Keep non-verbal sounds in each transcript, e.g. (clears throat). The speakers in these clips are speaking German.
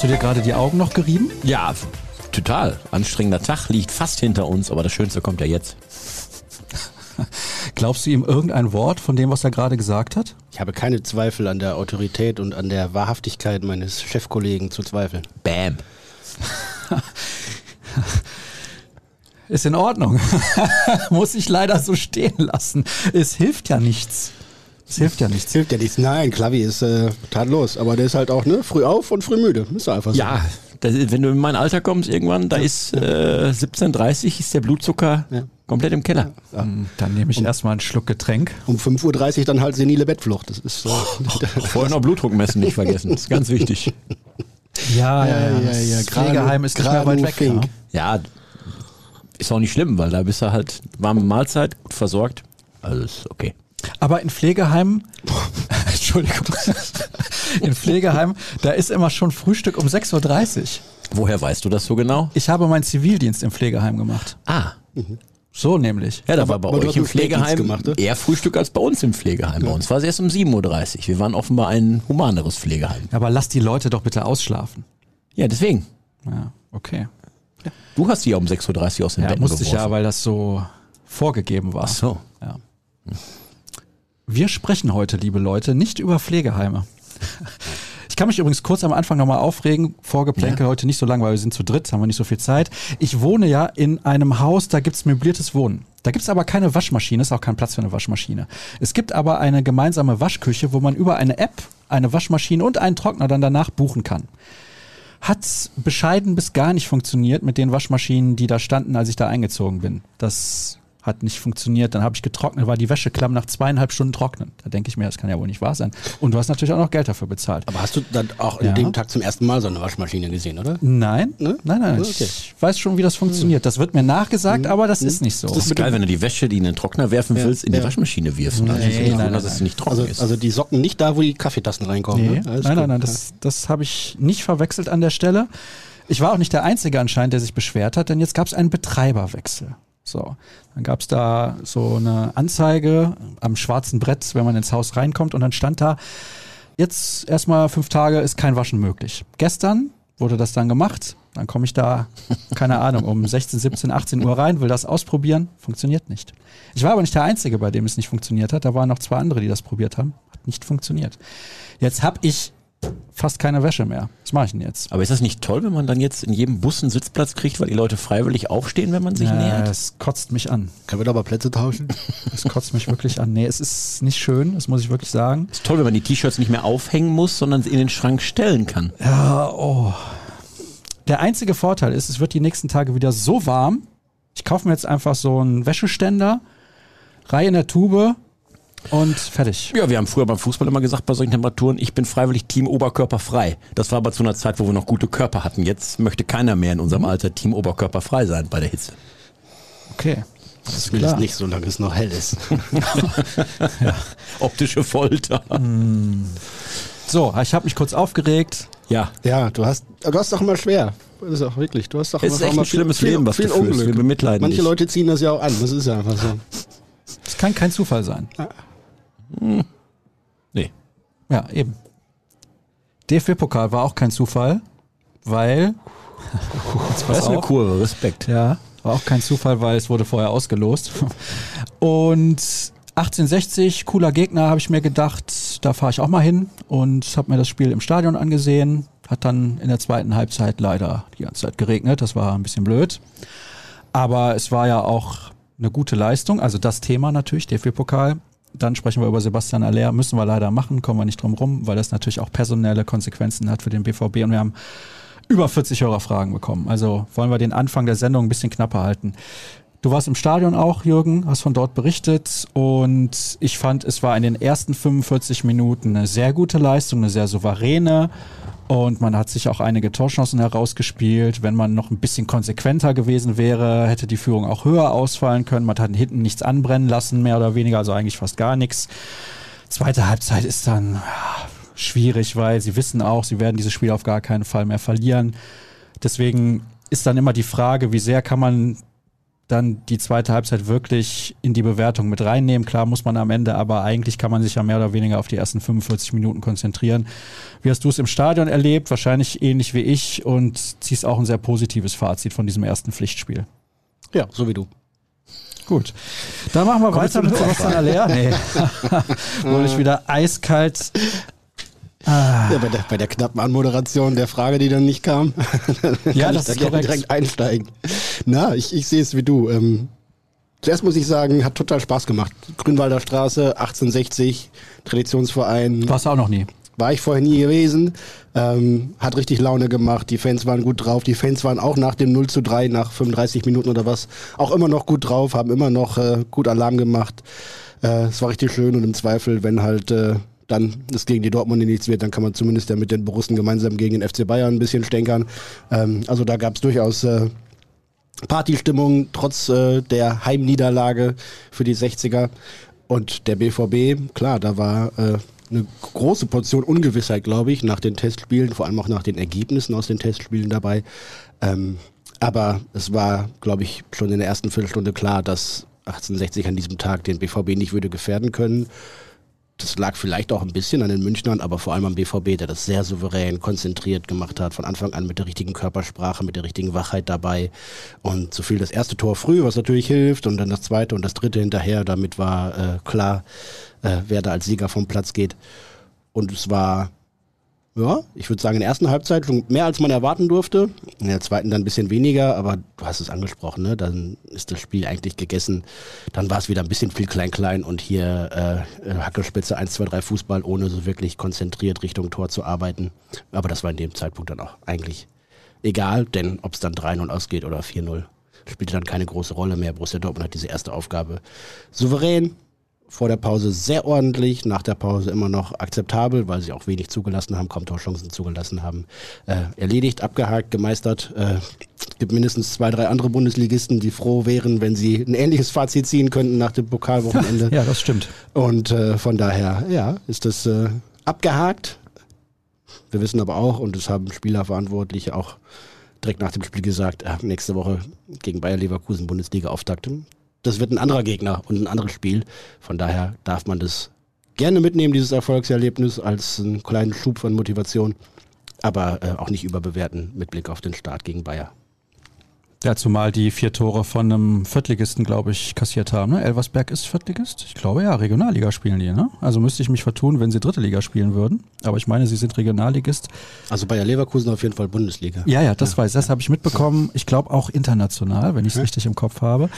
Hast du dir gerade die Augen noch gerieben? Ja, total. Anstrengender Tag liegt fast hinter uns, aber das Schönste kommt ja jetzt. (laughs) Glaubst du ihm irgendein Wort von dem, was er gerade gesagt hat? Ich habe keine Zweifel an der Autorität und an der Wahrhaftigkeit meines Chefkollegen zu zweifeln. Bam. (laughs) Ist in Ordnung. (laughs) Muss ich leider so stehen lassen. Es hilft ja nichts. Es hilft ja nichts. Hilft ja nichts. Nein, Klavi ist äh, tadellos, aber der ist halt auch ne, früh auf und früh müde. Ist doch einfach so. Ja, das, wenn du in mein Alter kommst irgendwann, da ist äh, 17.30 ist der Blutzucker Ja. komplett im Keller. Hm, Dann nehme ich erstmal einen Schluck Getränk. Um 5.30 Uhr dann halt senile Bettflucht. Das ist so. (laughs) Vorher noch Blutdruck messen nicht vergessen. Das ist ganz wichtig. Ja, ja, ja, ja. Das Pflegeheim ist nicht mehr weit weg. Fink. Ja. Ja, ist auch nicht schlimm, weil da bist du halt warme Mahlzeit, gut versorgt. Also ist okay. Aber in Pflegeheimen, (laughs) Entschuldigung, in Pflegeheimen, da ist immer schon Frühstück um 6.30 Uhr. Woher weißt du das so genau? Ich habe meinen Zivildienst im Pflegeheim gemacht. Ah, So nämlich. ja, da war bei aber euch im Pflegeheim gemacht, ne? eher Frühstück als bei uns im Pflegeheim. Bei uns war es erst um 7.30 Uhr. Wir waren offenbar ein humaneres Pflegeheim. Aber lass die Leute doch bitte ausschlafen. Ja, deswegen. Ja, okay. Du hast die ja um 6.30 Uhr aus dem Ja, Bett musste ich ja, weil das so vorgegeben war. Ach so. Ja. Wir sprechen heute, liebe Leute, nicht über Pflegeheime. Ich kann mich übrigens kurz am Anfang nochmal aufregen. Vorgeplänkel heute nicht so lang, weil wir sind zu dritt, haben wir nicht so viel Zeit. Ich wohne ja in einem Haus, da gibt's möbliertes Wohnen. Da gibt's aber keine Waschmaschine, ist auch kein Platz für eine Waschmaschine. Es gibt aber eine gemeinsame Waschküche, wo man über eine App eine Waschmaschine und einen Trockner dann danach buchen kann hat bescheiden bis gar nicht funktioniert mit den Waschmaschinen, die da standen, als ich da eingezogen bin. Das hat nicht funktioniert. Dann habe ich getrocknet, war die Wäscheklamm nach zweieinhalb Stunden trocknen. Da denke ich mir, das kann ja wohl nicht wahr sein. Und du hast natürlich auch noch Geld dafür bezahlt. Aber hast du dann auch in Ja. dem Tag zum ersten Mal so eine Waschmaschine gesehen, oder? Nein, Ne? nein, nein. Okay. Ich weiß schon, wie das funktioniert. Das wird mir nachgesagt, aber das ist nicht so. Das ist geil, wenn du die Wäsche, die in den Trockner werfen willst, in die ja. Waschmaschine wirfst. Also ich nein, nein, nein, dass es nein. nicht trocken Also, ist. also die Socken nicht da, wo die Kaffeetassen reinkommen. Nee, ne? Nein, gut. nein, nein, das, das habe ich nicht verwechselt an der Stelle. Ich war auch nicht der Einzige anscheinend, der sich beschwert hat, denn jetzt gab es einen Betreiberwechsel. So, dann gab es da so eine Anzeige am schwarzen Brett, wenn man ins Haus reinkommt und dann stand da, jetzt erstmal fünf Tage ist kein Waschen möglich. Gestern wurde das dann gemacht, dann komme ich da, (laughs) keine Ahnung, um 16, 17, 18 Uhr rein, will das ausprobieren, funktioniert nicht. Ich war aber nicht der Einzige, bei dem es nicht funktioniert hat, da waren noch zwei andere, die das probiert haben, hat nicht funktioniert. Jetzt habe ich fast keine Wäsche mehr. Was mache ich denn jetzt? Aber ist das nicht toll, wenn man dann jetzt in jedem Bus einen Sitzplatz kriegt, weil die Leute freiwillig aufstehen, wenn man sich Äh, nähert? es kotzt mich an. Können wir da mal Plätze tauschen? (laughs) Es kotzt mich wirklich an. Nee, es ist nicht schön, das muss ich wirklich sagen. Ist toll, wenn man die T-Shirts nicht mehr aufhängen muss, sondern sie in den Schrank stellen kann. Ja, oh. Der einzige Vorteil ist, es wird die nächsten Tage wieder so warm. Ich kaufe mir jetzt einfach so einen Wäscheständer, Reihe in der Tube und fertig. Ja, wir haben früher beim Fußball immer gesagt, bei solchen Temperaturen, ich bin freiwillig Team Oberkörper frei. Das war aber zu einer Zeit, wo wir noch gute Körper hatten. Jetzt möchte keiner mehr in unserem Alter Team Oberkörper frei sein bei der Hitze. Okay. Das Zumindest klar. nicht, solange es noch hell ist. (laughs) Optische Folter. So, ich habe mich kurz aufgeregt. Ja. Ja, du hast, du hast doch immer schwer. Das ist auch wirklich. Du hast doch Es ist immer echt ein schlimmes Leben, was du führst. Unglück. Wir bemitleiden Manche dich. Leute ziehen das ja auch an. Das ist ja einfach so. Das kann kein Zufall sein. Nee. Ja, eben. DFB-Pokal war auch kein Zufall, weil. (laughs) Das ist eine. Kurve, Respekt. Ja, war auch kein Zufall, weil es wurde vorher ausgelost. Und 1860, cooler Gegner, habe ich mir gedacht, da fahre ich auch mal hin und habe mir das Spiel im Stadion angesehen. Hat dann in der zweiten Halbzeit leider die ganze Zeit geregnet, das war ein bisschen blöd. Aber es war ja auch eine gute Leistung, also das Thema natürlich, DFB-Pokal. Dann sprechen wir über Sebastian Aller, müssen wir leider machen, kommen wir nicht drum rum, weil das natürlich auch personelle Konsequenzen hat für den BVB und wir haben über 40 Hörerfragen bekommen. Also wollen wir den Anfang der Sendung ein bisschen knapper halten. Du warst im Stadion auch, Jürgen, hast von dort berichtet und ich fand, es war in den ersten 45 Minuten eine sehr gute Leistung, eine sehr souveräne und man hat sich auch einige Torchancen herausgespielt. Wenn man noch ein bisschen konsequenter gewesen wäre, hätte die Führung auch höher ausfallen können. Man hat hinten nichts anbrennen lassen, mehr oder weniger, also eigentlich fast gar nichts. Zweite Halbzeit ist dann schwierig, weil sie wissen auch, sie werden dieses Spiel auf gar keinen Fall mehr verlieren. Deswegen ist dann immer die Frage, wie sehr kann man dann die zweite Halbzeit wirklich in die Bewertung mit reinnehmen. Klar muss man am Ende, aber eigentlich kann man sich ja mehr oder weniger auf die ersten 45 Minuten konzentrieren. Wie hast du es im Stadion erlebt? Wahrscheinlich ähnlich wie ich und ziehst auch ein sehr positives Fazit von diesem ersten Pflichtspiel. Ja, so wie du. Gut. Dann machen wir weiter mit Sebastian Aller. Nee. (laughs) Wurde ich wieder eiskalt Ah. Ja, bei der, bei der knappen Anmoderation der Frage, die dann nicht kam, (laughs) ja, das da ist direkt einsteigen. Na, ich, ich sehe es wie du. Ähm, zuerst muss ich sagen, hat total Spaß gemacht. Grünwalder Straße, 1860, Traditionsverein. Warst du auch noch nie? War ich vorher nie gewesen. Ähm, hat richtig Laune gemacht. Die Fans waren gut drauf. Die Fans waren auch nach dem 0 zu 3, nach 35 Minuten oder was, auch immer noch gut drauf, haben immer noch äh, gut Alarm gemacht. Äh, es war richtig schön und im Zweifel, wenn halt äh, dann es gegen die Dortmund nichts wird, dann kann man zumindest ja mit den Borussen gemeinsam gegen den FC Bayern ein bisschen stänkern. Ähm, also da gab es durchaus äh, Partystimmung trotz äh, der Heimniederlage für die 60er. Und der BVB, klar, da war äh, eine große Portion Ungewissheit, glaube ich, nach den Testspielen, vor allem auch nach den Ergebnissen aus den Testspielen dabei. Ähm, aber es war, glaube ich, schon in der ersten Viertelstunde klar, dass 1860 an diesem Tag den BVB nicht würde gefährden können. Das lag vielleicht auch ein bisschen an den Münchnern, aber vor allem am BVB, der das sehr souverän, konzentriert gemacht hat, von Anfang an mit der richtigen Körpersprache, mit der richtigen Wachheit dabei. Und so fiel das erste Tor früh, was natürlich hilft, und dann das zweite und das dritte hinterher. Damit war äh, klar, äh, wer da als Sieger vom Platz geht. Und es war ja, ich würde sagen, in der ersten Halbzeit schon mehr als man erwarten durfte. In der zweiten dann ein bisschen weniger, aber du hast es angesprochen, ne? Dann ist das Spiel eigentlich gegessen. Dann war es wieder ein bisschen viel klein-klein und hier äh, Hackelspitze 1, 2, 3 Fußball, ohne so wirklich konzentriert Richtung Tor zu arbeiten. Aber das war in dem Zeitpunkt dann auch eigentlich egal, denn ob es dann 3-0 ausgeht oder 4-0, spielte dann keine große Rolle mehr. Borussia Dortmund hat diese erste Aufgabe souverän vor der Pause sehr ordentlich, nach der Pause immer noch akzeptabel, weil sie auch wenig zugelassen haben, kaum Torchancen zugelassen haben. Äh, erledigt, abgehakt, gemeistert. Äh, gibt mindestens zwei, drei andere Bundesligisten, die froh wären, wenn sie ein ähnliches Fazit ziehen könnten nach dem Pokalwochenende. (laughs) Ja, das stimmt. Und äh, von daher, ja, ist das äh, abgehakt. Wir wissen aber auch, und das haben Spielerverantwortliche auch direkt nach dem Spiel gesagt, äh, nächste Woche gegen Bayer Leverkusen Bundesliga-Auftakt das wird ein anderer Gegner und ein anderes Spiel. Von daher darf man das gerne mitnehmen, dieses Erfolgserlebnis, als einen kleinen Schub von Motivation, aber äh, auch nicht überbewerten mit Blick auf den Start gegen Bayer. Ja, zumal die vier Tore von einem Viertligisten, glaube ich, kassiert haben. Ne? Elversberg ist Viertligist? Ich glaube ja, Regionalliga spielen die. Ne? Also müsste ich mich vertun, wenn sie dritte Liga spielen würden. Aber ich meine, sie sind Regionalligist. Also Bayer Leverkusen auf jeden Fall Bundesliga. Ja, ja, das ja. weiß ich. Das habe ich mitbekommen. Ich glaube auch international, wenn ich es ja. richtig im Kopf habe.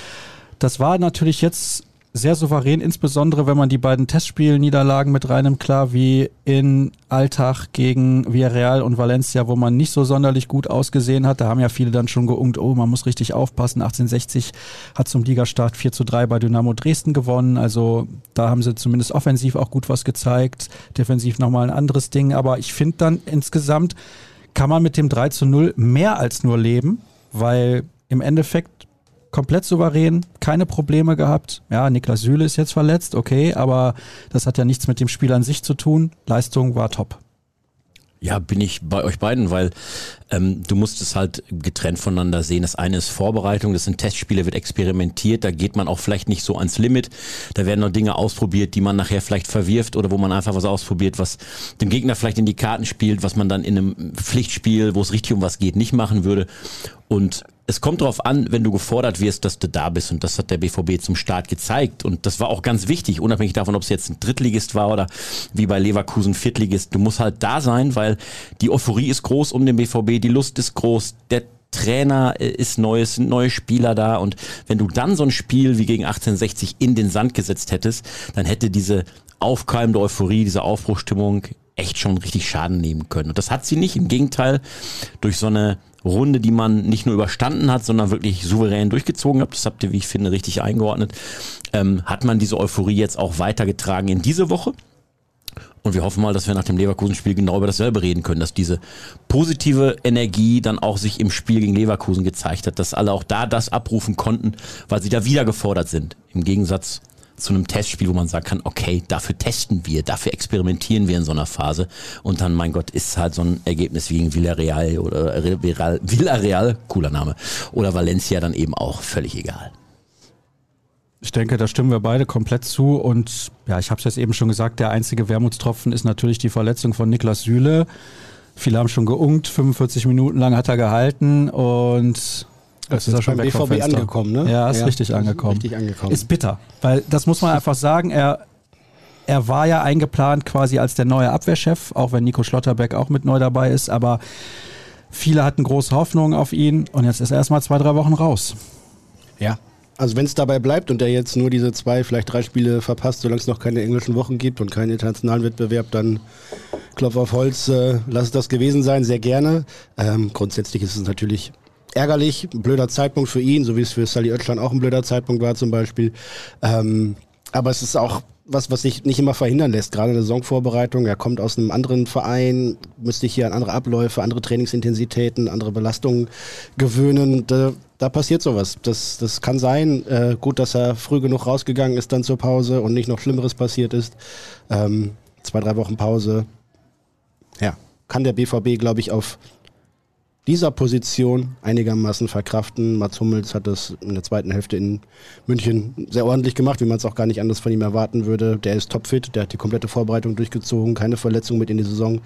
Das war natürlich jetzt sehr souverän, insbesondere wenn man die beiden Testspielniederlagen mit reinem klar wie in Alltag gegen Villarreal und Valencia, wo man nicht so sonderlich gut ausgesehen hat. Da haben ja viele dann schon geungt, oh, man muss richtig aufpassen. 1860 hat zum Ligastart 4 zu 3 bei Dynamo Dresden gewonnen. Also da haben sie zumindest offensiv auch gut was gezeigt. Defensiv nochmal ein anderes Ding. Aber ich finde dann insgesamt kann man mit dem 3 zu 0 mehr als nur leben, weil im Endeffekt komplett souverän, keine Probleme gehabt. Ja, Niklas Süle ist jetzt verletzt, okay, aber das hat ja nichts mit dem Spiel an sich zu tun. Leistung war top. Ja, bin ich bei euch beiden, weil ähm, du musst es halt getrennt voneinander sehen. Das eine ist Vorbereitung, das sind Testspiele, wird experimentiert, da geht man auch vielleicht nicht so ans Limit. Da werden noch Dinge ausprobiert, die man nachher vielleicht verwirft oder wo man einfach was ausprobiert, was dem Gegner vielleicht in die Karten spielt, was man dann in einem Pflichtspiel, wo es richtig um was geht, nicht machen würde. Und es kommt darauf an, wenn du gefordert wirst, dass du da bist. Und das hat der BVB zum Start gezeigt. Und das war auch ganz wichtig, unabhängig davon, ob es jetzt ein Drittligist war oder wie bei Leverkusen Viertligist. Du musst halt da sein, weil die Euphorie ist groß um den BVB, die Lust ist groß, der Trainer äh, ist neu, es sind neue Spieler da. Und wenn du dann so ein Spiel wie gegen 1860 in den Sand gesetzt hättest, dann hätte diese aufkeimende Euphorie, diese Aufbruchstimmung echt schon richtig Schaden nehmen können. Und das hat sie nicht. Im Gegenteil, durch so eine Runde, die man nicht nur überstanden hat, sondern wirklich souverän durchgezogen hat, das habt ihr, wie ich finde, richtig eingeordnet, ähm, hat man diese Euphorie jetzt auch weitergetragen in diese Woche. Und wir hoffen mal, dass wir nach dem Leverkusen-Spiel genau über dasselbe reden können, dass diese positive Energie dann auch sich im Spiel gegen Leverkusen gezeigt hat, dass alle auch da das abrufen konnten, weil sie da wieder gefordert sind. Im Gegensatz zu einem Testspiel, wo man sagen kann, okay, dafür testen wir, dafür experimentieren wir in so einer Phase. Und dann, mein Gott, ist halt so ein Ergebnis wie gegen Villarreal oder Villarreal, cooler Name, oder Valencia dann eben auch völlig egal. Ich denke, da stimmen wir beide komplett zu. Und ja, ich habe es jetzt eben schon gesagt, der einzige Wermutstropfen ist natürlich die Verletzung von Niklas Süle. Viele haben schon geungt, 45 Minuten lang hat er gehalten und das ist, ist schon beim BVB angekommen, ne? Ja, ist ja, richtig angekommen. Richtig angekommen. Ist bitter, weil das muss man einfach sagen, er, er war ja eingeplant quasi als der neue Abwehrchef, auch wenn Nico Schlotterbeck auch mit neu dabei ist, aber viele hatten große Hoffnungen auf ihn und jetzt ist er erstmal zwei, drei Wochen raus. Ja, also wenn es dabei bleibt und er jetzt nur diese zwei, vielleicht drei Spiele verpasst, solange es noch keine englischen Wochen gibt und keinen internationalen Wettbewerb, dann Klopf auf Holz, äh, lass es das gewesen sein, sehr gerne. Ähm, grundsätzlich ist es natürlich ärgerlich, ein blöder Zeitpunkt für ihn, so wie es für Sally Oetschland auch ein blöder Zeitpunkt war zum Beispiel. Ähm, aber es ist auch was, was sich nicht immer verhindern lässt, gerade in der Saisonvorbereitung. Er kommt aus einem anderen Verein, müsste sich hier an andere Abläufe, andere Trainingsintensitäten, andere Belastungen gewöhnen. Da, da passiert sowas. Das, das kann sein. Äh, gut, dass er früh genug rausgegangen ist dann zur Pause und nicht noch Schlimmeres passiert ist. Ähm, zwei, drei Wochen Pause. Ja, kann der BVB, glaube ich, auf dieser Position einigermaßen verkraften. Mats Hummels hat das in der zweiten Hälfte in München sehr ordentlich gemacht, wie man es auch gar nicht anders von ihm erwarten würde. Der ist topfit, der hat die komplette Vorbereitung durchgezogen, keine Verletzung mit in die Saison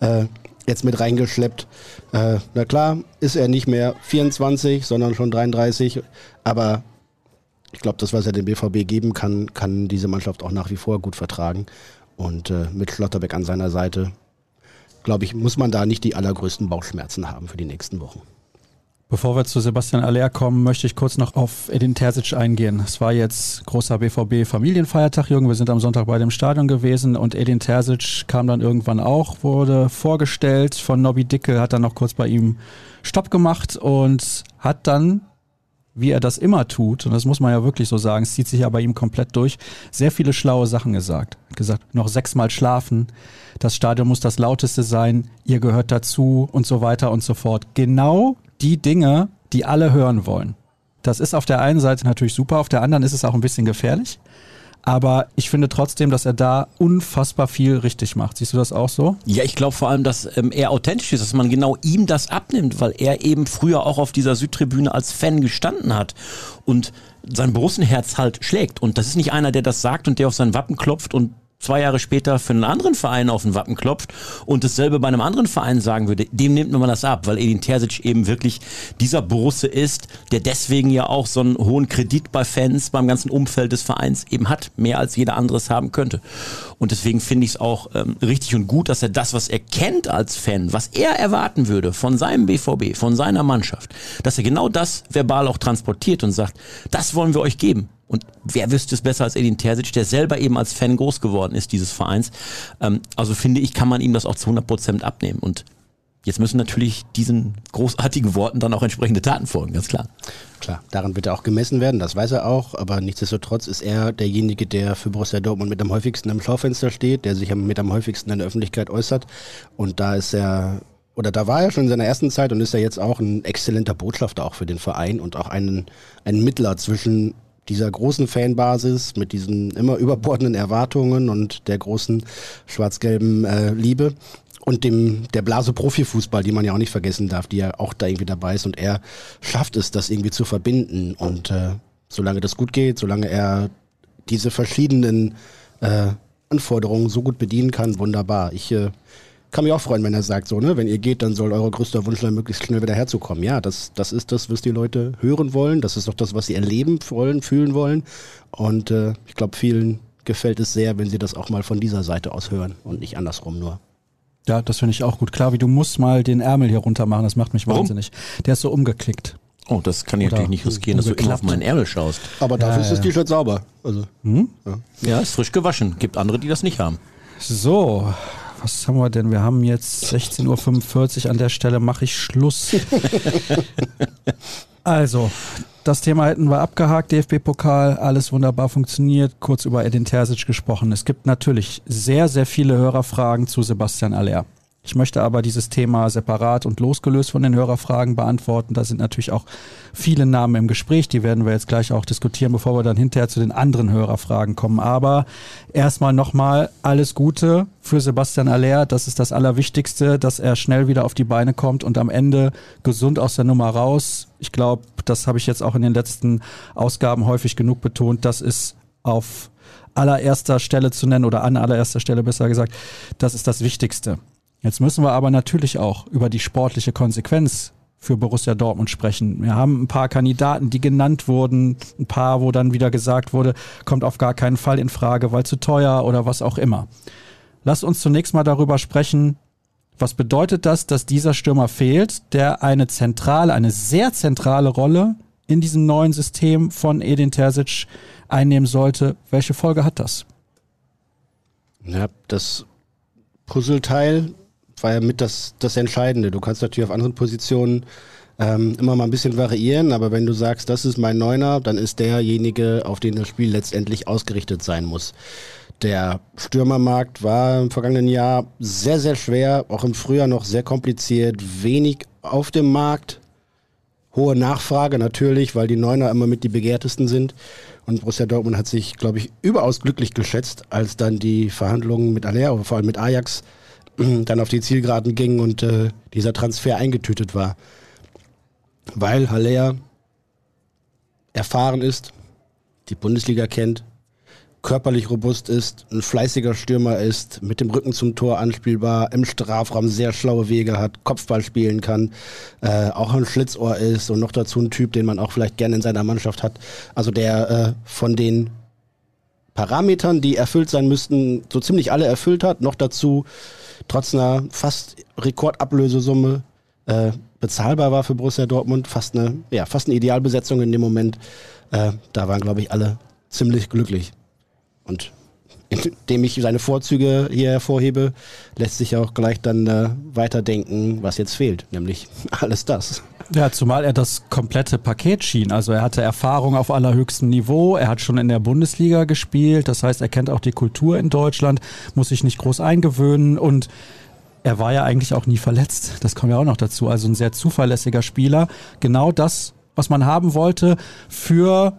äh, jetzt mit reingeschleppt. Äh, na klar, ist er nicht mehr 24, sondern schon 33, aber ich glaube, das, was er dem BVB geben kann, kann diese Mannschaft auch nach wie vor gut vertragen. Und äh, mit Schlotterbeck an seiner Seite glaube ich, muss man da nicht die allergrößten Bauchschmerzen haben für die nächsten Wochen. Bevor wir zu Sebastian Aller kommen, möchte ich kurz noch auf Edin Terzic eingehen. Es war jetzt großer BVB-Familienfeiertag, Jürgen. Wir sind am Sonntag bei dem Stadion gewesen und Edin Terzic kam dann irgendwann auch, wurde vorgestellt von Nobby Dickel, hat dann noch kurz bei ihm Stopp gemacht und hat dann wie er das immer tut, und das muss man ja wirklich so sagen, es zieht sich ja bei ihm komplett durch, sehr viele schlaue Sachen gesagt. Gesagt, noch sechsmal schlafen, das Stadion muss das lauteste sein, ihr gehört dazu und so weiter und so fort. Genau die Dinge, die alle hören wollen. Das ist auf der einen Seite natürlich super, auf der anderen ist es auch ein bisschen gefährlich. Aber ich finde trotzdem, dass er da unfassbar viel richtig macht. Siehst du das auch so? Ja, ich glaube vor allem, dass ähm, er authentisch ist, dass man genau ihm das abnimmt, weil er eben früher auch auf dieser Südtribüne als Fan gestanden hat und sein Borussenherz halt schlägt. Und das ist nicht einer, der das sagt und der auf sein Wappen klopft und zwei Jahre später für einen anderen Verein auf den Wappen klopft und dasselbe bei einem anderen Verein sagen würde, dem nimmt man das ab, weil Edin Terzic eben wirklich dieser Borusse ist, der deswegen ja auch so einen hohen Kredit bei Fans, beim ganzen Umfeld des Vereins eben hat, mehr als jeder anderes haben könnte. Und deswegen finde ich es auch ähm, richtig und gut, dass er das, was er kennt als Fan, was er erwarten würde von seinem BVB, von seiner Mannschaft, dass er genau das verbal auch transportiert und sagt, das wollen wir euch geben. Und wer wüsste es besser als Edin Terzic, der selber eben als Fan groß geworden ist dieses Vereins. Ähm, also finde ich, kann man ihm das auch zu 100 Prozent abnehmen. Und jetzt müssen natürlich diesen großartigen Worten dann auch entsprechende Taten folgen, ganz klar. Klar, daran wird er auch gemessen werden, das weiß er auch, aber nichtsdestotrotz ist er derjenige, der für Borussia Dortmund mit am häufigsten im Schaufenster steht, der sich mit am häufigsten in der Öffentlichkeit äußert und da ist er oder da war er schon in seiner ersten Zeit und ist er jetzt auch ein exzellenter Botschafter auch für den Verein und auch ein, ein Mittler zwischen dieser großen Fanbasis mit diesen immer überbordenden Erwartungen und der großen schwarz-gelben äh, Liebe und dem der Blase Profifußball, die man ja auch nicht vergessen darf, die ja auch da irgendwie dabei ist und er schafft es, das irgendwie zu verbinden und äh, solange das gut geht, solange er diese verschiedenen äh, Anforderungen so gut bedienen kann, wunderbar. Ich äh, kann mich auch freuen, wenn er sagt, so, ne, wenn ihr geht, dann soll euer größter Wunsch sein, möglichst schnell wieder herzukommen. Ja, das, das ist das, was die Leute hören wollen. Das ist doch das, was sie erleben wollen, fühlen wollen. Und äh, ich glaube, vielen gefällt es sehr, wenn sie das auch mal von dieser Seite aus hören und nicht andersrum nur. Ja, das finde ich auch gut. Klar, wie du musst mal den Ärmel hier runter machen, das macht mich Warum? wahnsinnig. Der ist so umgeklickt. Oh, das kann ich Oder natürlich nicht riskieren, dass du immer auf meinen Ärmel schaust. Aber dafür ja, ist das T-Shirt sauber. Also, hm? ja. ja, ist frisch gewaschen. Gibt andere, die das nicht haben. So, was haben wir denn? Wir haben jetzt 16.45 Uhr. An der Stelle mache ich Schluss. (laughs) also, das Thema hätten wir abgehakt. DFB-Pokal, alles wunderbar funktioniert. Kurz über Edin Terzic gesprochen. Es gibt natürlich sehr, sehr viele Hörerfragen zu Sebastian Aller. Ich möchte aber dieses Thema separat und losgelöst von den Hörerfragen beantworten. Da sind natürlich auch viele Namen im Gespräch. Die werden wir jetzt gleich auch diskutieren, bevor wir dann hinterher zu den anderen Hörerfragen kommen. Aber erstmal nochmal alles Gute für Sebastian Aller. Das ist das Allerwichtigste, dass er schnell wieder auf die Beine kommt und am Ende gesund aus der Nummer raus. Ich glaube, das habe ich jetzt auch in den letzten Ausgaben häufig genug betont. Das ist auf allererster Stelle zu nennen oder an allererster Stelle besser gesagt. Das ist das Wichtigste. Jetzt müssen wir aber natürlich auch über die sportliche Konsequenz für Borussia Dortmund sprechen. Wir haben ein paar Kandidaten, die genannt wurden, ein paar, wo dann wieder gesagt wurde, kommt auf gar keinen Fall in Frage, weil zu teuer oder was auch immer. Lasst uns zunächst mal darüber sprechen, was bedeutet das, dass dieser Stürmer fehlt, der eine zentrale, eine sehr zentrale Rolle in diesem neuen System von Edin Terzic einnehmen sollte? Welche Folge hat das? Ja, das Puzzleteil war ja mit das, das Entscheidende. Du kannst natürlich auf anderen Positionen ähm, immer mal ein bisschen variieren, aber wenn du sagst, das ist mein Neuner, dann ist derjenige, auf den das Spiel letztendlich ausgerichtet sein muss. Der Stürmermarkt war im vergangenen Jahr sehr, sehr schwer, auch im Frühjahr noch sehr kompliziert, wenig auf dem Markt, hohe Nachfrage natürlich, weil die Neuner immer mit die begehrtesten sind. Und Borussia Dortmund hat sich, glaube ich, überaus glücklich geschätzt, als dann die Verhandlungen mit Aller, vor allem mit Ajax, (clears throat) dann auf die Zielgeraden ging und äh, dieser Transfer eingetütet war. Weil Haller erfahren ist, die Bundesliga kennt, körperlich robust ist, ein fleißiger Stürmer ist, mit dem Rücken zum Tor anspielbar, im Strafraum sehr schlaue Wege hat, Kopfball spielen kann, äh, auch ein Schlitzohr ist und noch dazu ein Typ, den man auch vielleicht gerne in seiner Mannschaft hat. Also der äh, von den Parametern, die erfüllt sein müssten, so ziemlich alle erfüllt hat, noch dazu trotz einer fast Rekordablösesumme äh, bezahlbar war für Borussia Dortmund. Fast eine, ja, fast eine Idealbesetzung in dem Moment. Äh, da waren, glaube ich, alle ziemlich glücklich. Und indem ich seine Vorzüge hier hervorhebe, lässt sich auch gleich dann äh, weiterdenken, was jetzt fehlt, nämlich (laughs) alles das. Ja, zumal er das komplette Paket schien. Also er hatte Erfahrung auf allerhöchstem Niveau, er hat schon in der Bundesliga gespielt, das heißt, er kennt auch die Kultur in Deutschland, muss sich nicht groß eingewöhnen und er war ja eigentlich auch nie verletzt. Das kommt ja auch noch dazu. Also ein sehr zuverlässiger Spieler. Genau das, was man haben wollte für,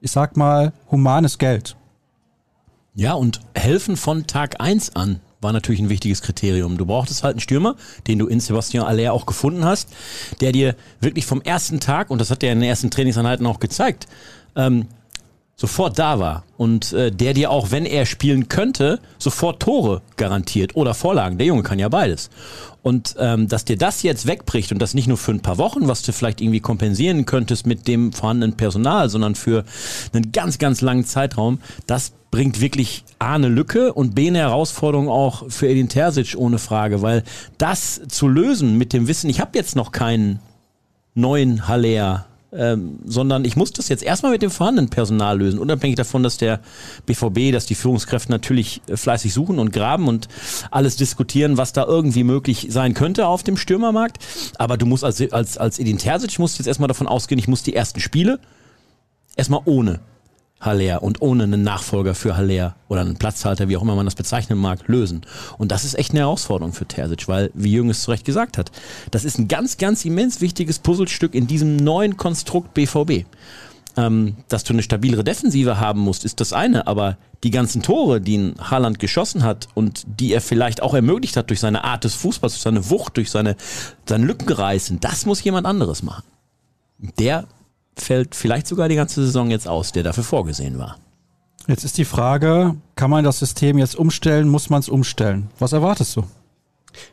ich sag mal, humanes Geld. Ja, und helfen von Tag eins an war natürlich ein wichtiges Kriterium. Du brauchtest halt einen Stürmer, den du in Sebastian Aller auch gefunden hast, der dir wirklich vom ersten Tag, und das hat er in den ersten Trainingseinheiten auch gezeigt, ähm, sofort da war und äh, der dir auch, wenn er spielen könnte, sofort Tore garantiert oder Vorlagen. Der Junge kann ja beides. Und ähm, dass dir das jetzt wegbricht und das nicht nur für ein paar Wochen, was du vielleicht irgendwie kompensieren könntest mit dem vorhandenen Personal, sondern für einen ganz, ganz langen Zeitraum, das bringt wirklich A eine Lücke und B eine Herausforderung auch für Edin Terzic ohne Frage, weil das zu lösen mit dem Wissen, ich habe jetzt noch keinen neuen Haller, ähm, sondern ich muss das jetzt erstmal mit dem vorhandenen Personal lösen, unabhängig davon, dass der BVB, dass die Führungskräfte natürlich äh, fleißig suchen und graben und alles diskutieren, was da irgendwie möglich sein könnte auf dem Stürmermarkt. Aber du musst als, als, als Edin Terzic musst jetzt erstmal davon ausgehen, ich muss die ersten Spiele erstmal ohne Haller und ohne einen Nachfolger für Haller oder einen Platzhalter, wie auch immer man das bezeichnen mag, lösen. Und das ist echt eine Herausforderung für Terzic, weil, wie Jürgen es zu Recht gesagt hat, das ist ein ganz, ganz immens wichtiges Puzzlestück in diesem neuen Konstrukt BVB. Ähm, dass du eine stabilere Defensive haben musst, ist das eine, aber die ganzen Tore, die ein Haaland geschossen hat und die er vielleicht auch ermöglicht hat durch seine Art des Fußballs, durch seine Wucht, durch seine, seine Lückenreißen, das muss jemand anderes machen. Der fällt vielleicht sogar die ganze Saison jetzt aus, der dafür vorgesehen war. Jetzt ist die Frage, kann man das System jetzt umstellen, muss man es umstellen? Was erwartest du?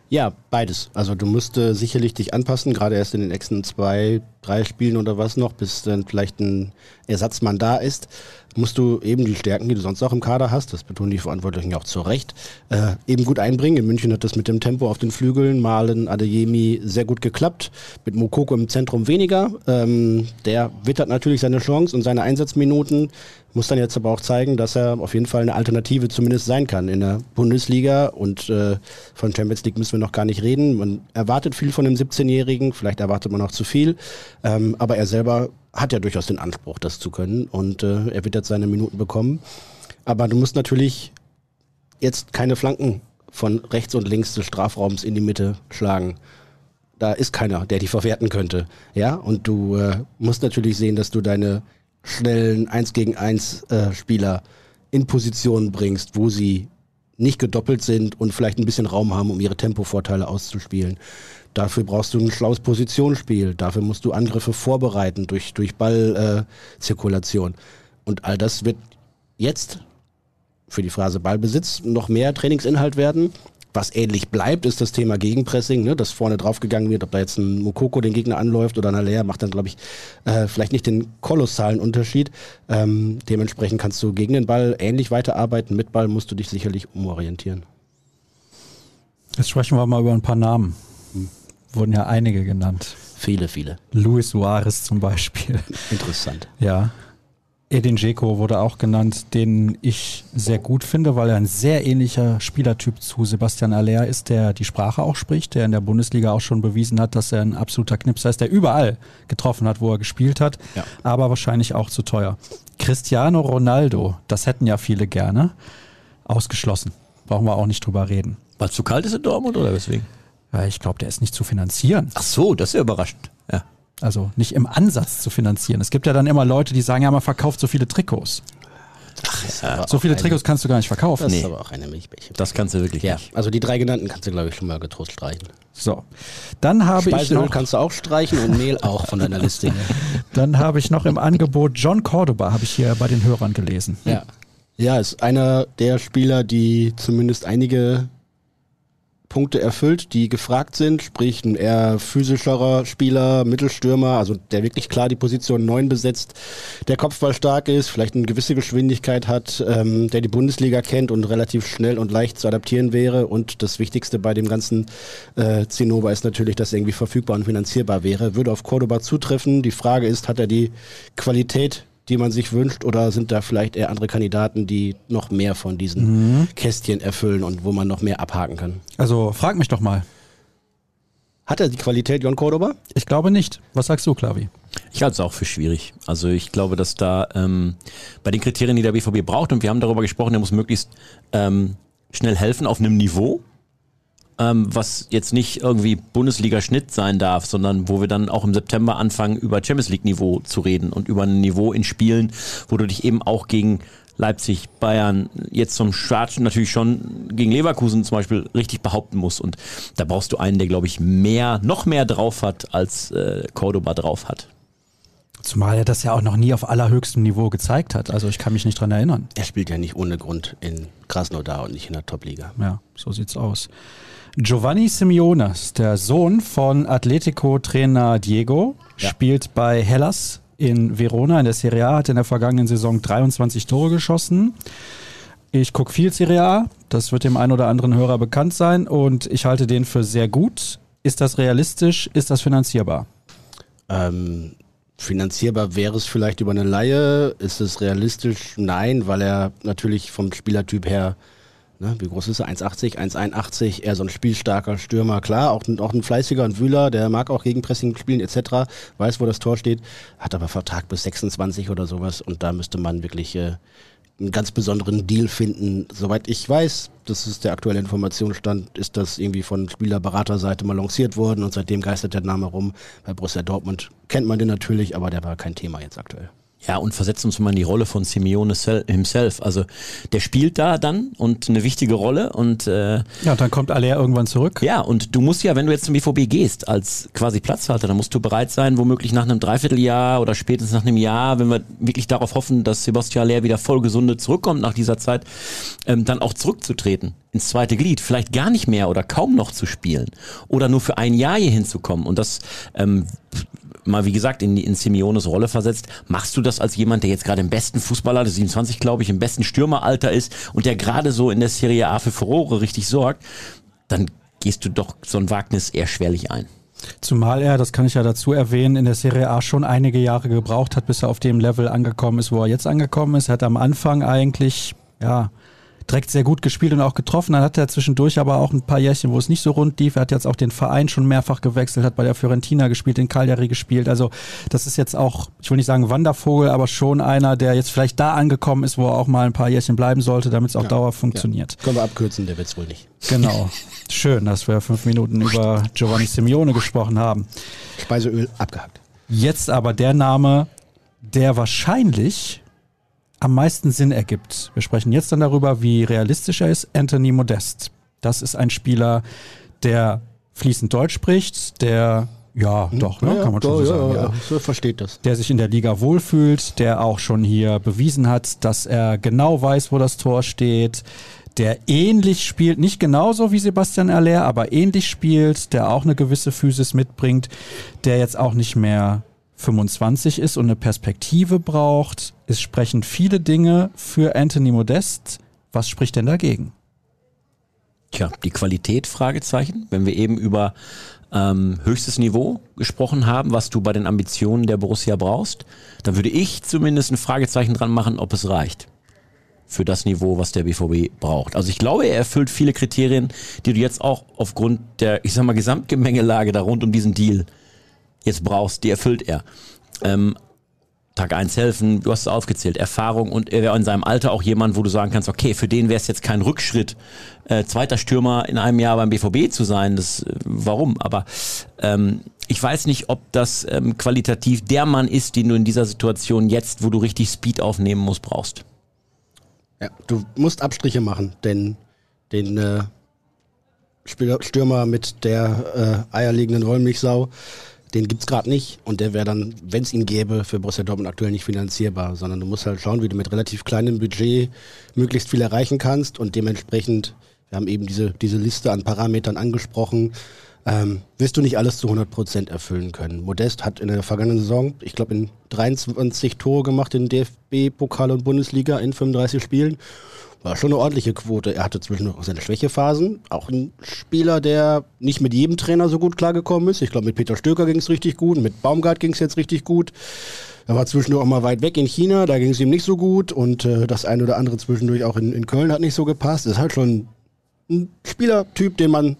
Ja, beides. Also du musst äh, sicherlich dich anpassen, gerade erst in den nächsten zwei, drei Spielen oder was noch, bis dann vielleicht ein Ersatzmann da ist musst du eben die Stärken, die du sonst auch im Kader hast, das betonen die Verantwortlichen ja auch zu Recht, äh, eben gut einbringen. In München hat das mit dem Tempo auf den Flügeln, Malen, Adeyemi sehr gut geklappt. Mit Mokoko im Zentrum weniger. Ähm, der wittert natürlich seine Chance und seine Einsatzminuten. Muss dann jetzt aber auch zeigen, dass er auf jeden Fall eine Alternative zumindest sein kann in der Bundesliga. Und äh, von Champions League müssen wir noch gar nicht reden. Man erwartet viel von dem 17-Jährigen, vielleicht erwartet man auch zu viel. Ähm, aber er selber hat ja durchaus den Anspruch, das zu können und äh, er wird jetzt seine Minuten bekommen. Aber du musst natürlich jetzt keine Flanken von rechts und links des Strafraums in die Mitte schlagen. Da ist keiner, der die verwerten könnte. Ja, und du äh, musst natürlich sehen, dass du deine schnellen 1 gegen 1 äh, Spieler in Positionen bringst, wo sie nicht gedoppelt sind und vielleicht ein bisschen Raum haben, um ihre Tempovorteile auszuspielen. Dafür brauchst du ein schlaues Positionsspiel. Dafür musst du Angriffe vorbereiten durch, durch Ballzirkulation. Äh, und all das wird jetzt für die Phrase Ballbesitz noch mehr Trainingsinhalt werden. Was ähnlich bleibt, ist das Thema Gegenpressing, ne, dass vorne draufgegangen wird, ob da jetzt ein Mokoko den Gegner anläuft oder ein Alea, macht dann, glaube ich, äh, vielleicht nicht den kolossalen Unterschied. Ähm, dementsprechend kannst du gegen den Ball ähnlich weiterarbeiten. Mit Ball musst du dich sicherlich umorientieren. Jetzt sprechen wir mal über ein paar Namen. Wurden ja einige genannt. Viele, viele. Luis Suarez zum Beispiel. Interessant. (laughs) Ja. Edin Dzeko wurde auch genannt, den ich sehr gut finde, weil er ein sehr ähnlicher Spielertyp zu Sebastian Aller ist, der die Sprache auch spricht, der in der Bundesliga auch schon bewiesen hat, dass er ein absoluter Knipser ist, der überall getroffen hat, wo er gespielt hat, ja. aber wahrscheinlich auch zu teuer. Cristiano Ronaldo, das hätten ja viele gerne, ausgeschlossen. Brauchen wir auch nicht drüber reden. Weil es zu kalt ist in Dortmund oder weswegen? Ich glaube, der ist nicht zu finanzieren. Ach so, das ist ja überraschend. Ja. Also nicht im Ansatz zu finanzieren. Es gibt ja dann immer Leute, die sagen, ja, man verkauft so viele Trikots. Ach, ja, so viele Trikots kannst du gar nicht verkaufen. Das nee. ist aber auch eine Milchbäche. Das kannst du wirklich ja. nicht. Also die drei genannten kannst du, glaube ich, schon mal getrost streichen. So. Dann habe ich noch kannst du auch streichen und Mehl auch von deiner Liste. (laughs) Dann habe ich noch im Angebot John Cordoba, habe ich hier bei den Hörern gelesen. Ja. Ja, ist einer der Spieler, die zumindest einige Punkte erfüllt, die gefragt sind, sprich ein eher physischerer Spieler, Mittelstürmer, also der wirklich klar die Position 9 besetzt, der Kopfball stark ist, vielleicht eine gewisse Geschwindigkeit hat, ähm, der die Bundesliga kennt und relativ schnell und leicht zu adaptieren wäre. Und das Wichtigste bei dem ganzen äh, Zinnober ist natürlich, dass er irgendwie verfügbar und finanzierbar wäre. Würde auf Cordoba zutreffen. Die Frage ist, hat er die Qualität die man sich wünscht? Oder sind da vielleicht eher andere Kandidaten, die noch mehr von diesen mhm. Kästchen erfüllen und wo man noch mehr abhaken kann? Also frag mich doch mal. Hat er die Qualität, Jon Cordoba? Ich glaube nicht. Was sagst du, Klavi? Ich halte es auch für schwierig. Also ich glaube, dass da ähm, bei den Kriterien, die der BVB braucht, und wir haben darüber gesprochen, der muss möglichst ähm, schnell helfen auf einem Niveau, ähm, was jetzt nicht irgendwie Bundesliga-Schnitt sein darf, sondern wo wir dann auch im September anfangen, über Champions League-Niveau zu reden und über ein Niveau in Spielen, wo du dich eben auch gegen Leipzig, Bayern, jetzt zum Start natürlich schon gegen Leverkusen zum Beispiel richtig behaupten musst. Und da brauchst du einen, der, glaube ich, mehr, noch mehr drauf hat, als äh, Cordoba drauf hat. Zumal er das ja auch noch nie auf allerhöchstem Niveau gezeigt hat. Also ich kann mich nicht dran erinnern. Er spielt ja nicht ohne Grund in Krasnodar und nicht in der Top-Liga. Ja, so sieht's aus. Giovanni Simeones, der Sohn von Atletico-Trainer Diego, ja. spielt bei Hellas in Verona in der Serie A, hat in der vergangenen Saison 23 Tore geschossen. Ich gucke viel Serie A, das wird dem einen oder anderen Hörer bekannt sein und ich halte den für sehr gut. Ist das realistisch? Ist das finanzierbar? Ähm, finanzierbar wäre es vielleicht über eine Laie. Ist es realistisch? Nein, weil er natürlich vom Spielertyp her Ne, wie groß ist er? 1,80, 1,81, eher so ein spielstarker Stürmer. Klar, auch, auch ein fleißiger und Wühler, der mag auch Gegenpressing spielen etc., weiß, wo das Tor steht, hat aber Vertrag bis 26 oder sowas und da müsste man wirklich äh, einen ganz besonderen Deal finden. Soweit ich weiß, das ist der aktuelle Informationsstand, ist das irgendwie von Spielerberaterseite mal lanciert worden und seitdem geistert der Name rum. Bei Borussia Dortmund kennt man den natürlich, aber der war kein Thema jetzt aktuell. Ja, und versetzen uns mal in die Rolle von Simeone himself. Also der spielt da dann und eine wichtige Rolle und äh, ja, dann kommt Aller irgendwann zurück. Ja, und du musst ja, wenn du jetzt zum BVB gehst als quasi Platzhalter, dann musst du bereit sein, womöglich nach einem Dreivierteljahr oder spätestens nach einem Jahr, wenn wir wirklich darauf hoffen, dass Sebastian Aller wieder voll gesunde zurückkommt nach dieser Zeit, ähm, dann auch zurückzutreten ins zweite Glied, vielleicht gar nicht mehr oder kaum noch zu spielen oder nur für ein Jahr hier hinzukommen. Und das ähm, mal wie gesagt in, in Simeones Rolle versetzt, machst du das als jemand, der jetzt gerade im besten Fußballer, 27 glaube ich, im besten Stürmeralter ist und der gerade so in der Serie A für Furore richtig sorgt, dann gehst du doch so ein Wagnis eher schwerlich ein. Zumal er, das kann ich ja dazu erwähnen, in der Serie A schon einige Jahre gebraucht hat, bis er auf dem Level angekommen ist, wo er jetzt angekommen ist. Er hat am Anfang eigentlich, ja, direkt sehr gut gespielt und auch getroffen. Dann hat er zwischendurch aber auch ein paar Jährchen, wo es nicht so rund lief. Er hat jetzt auch den Verein schon mehrfach gewechselt, hat bei der Fiorentina gespielt, in Cagliari gespielt. Also das ist jetzt auch, ich will nicht sagen Wandervogel, aber schon einer, der jetzt vielleicht da angekommen ist, wo er auch mal ein paar Jährchen bleiben sollte, damit es auch ja, dauerhaft funktioniert. Ja. Können wir abkürzen, der wird es wohl nicht. Genau. (laughs) Schön, dass wir fünf Minuten über Giovanni Simeone gesprochen haben. Speiseöl abgehakt. Jetzt aber der Name, der wahrscheinlich am meisten Sinn ergibt. Wir sprechen jetzt dann darüber, wie realistisch er ist. Anthony Modest. Das ist ein Spieler, der fließend Deutsch spricht, der ja, hm? doch, ne? Ja, kann man schon so sagen. Ja, so versteht das. Der sich in der Liga wohlfühlt, der auch schon hier bewiesen hat, dass er genau weiß, wo das Tor steht, der ähnlich spielt, nicht genauso wie Sebastian Aller, aber ähnlich spielt, der auch eine gewisse Physis mitbringt, der jetzt auch nicht mehr 25 ist und eine Perspektive braucht. Es sprechen viele Dinge für Anthony Modest. Was spricht denn dagegen? Tja, die Qualität, Fragezeichen. Wenn wir eben über ähm, höchstes Niveau gesprochen haben, was du bei den Ambitionen der Borussia brauchst, dann würde ich zumindest ein Fragezeichen dran machen, ob es reicht für das Niveau, was der BVB braucht. Also ich glaube, er erfüllt viele Kriterien, die du jetzt auch aufgrund der, ich sag mal, Gesamtgemengelage da rund um diesen Deal jetzt brauchst, die erfüllt er. Ähm, Tag 1 helfen, du hast es aufgezählt, Erfahrung und er wäre in seinem Alter auch jemand, wo du sagen kannst, okay, für den wäre es jetzt kein Rückschritt, äh, zweiter Stürmer in einem Jahr beim BVB zu sein. Das, äh, warum? Aber ähm, ich weiß nicht, ob das ähm, qualitativ der Mann ist, den du in dieser Situation jetzt, wo du richtig Speed aufnehmen musst, brauchst. Ja, du musst Abstriche machen, denn den äh, Stürmer mit der äh, eierlegenden Wollmilchsau den gibt es gerade nicht. Und der wäre dann, wenn es ihn gäbe, für Borussia Dortmund aktuell nicht finanzierbar, sondern du musst halt schauen, wie du mit relativ kleinem Budget möglichst viel erreichen kannst. Und dementsprechend, wir haben eben diese, diese Liste an Parametern angesprochen, ähm, wirst du nicht alles zu 100% erfüllen können. Modest hat in der vergangenen Saison, ich glaube, in 23 Tore gemacht in DFB, Pokal und Bundesliga in 35 Spielen war schon eine ordentliche Quote. Er hatte zwischendurch auch seine Schwächephasen. Auch ein Spieler, der nicht mit jedem Trainer so gut klargekommen ist. Ich glaube, mit Peter Stöcker ging es richtig gut, mit Baumgart ging es jetzt richtig gut. Er war zwischendurch auch mal weit weg in China, da ging es ihm nicht so gut. Und äh, das eine oder andere zwischendurch auch in, in Köln hat nicht so gepasst. Das ist halt schon ein Spielertyp, den man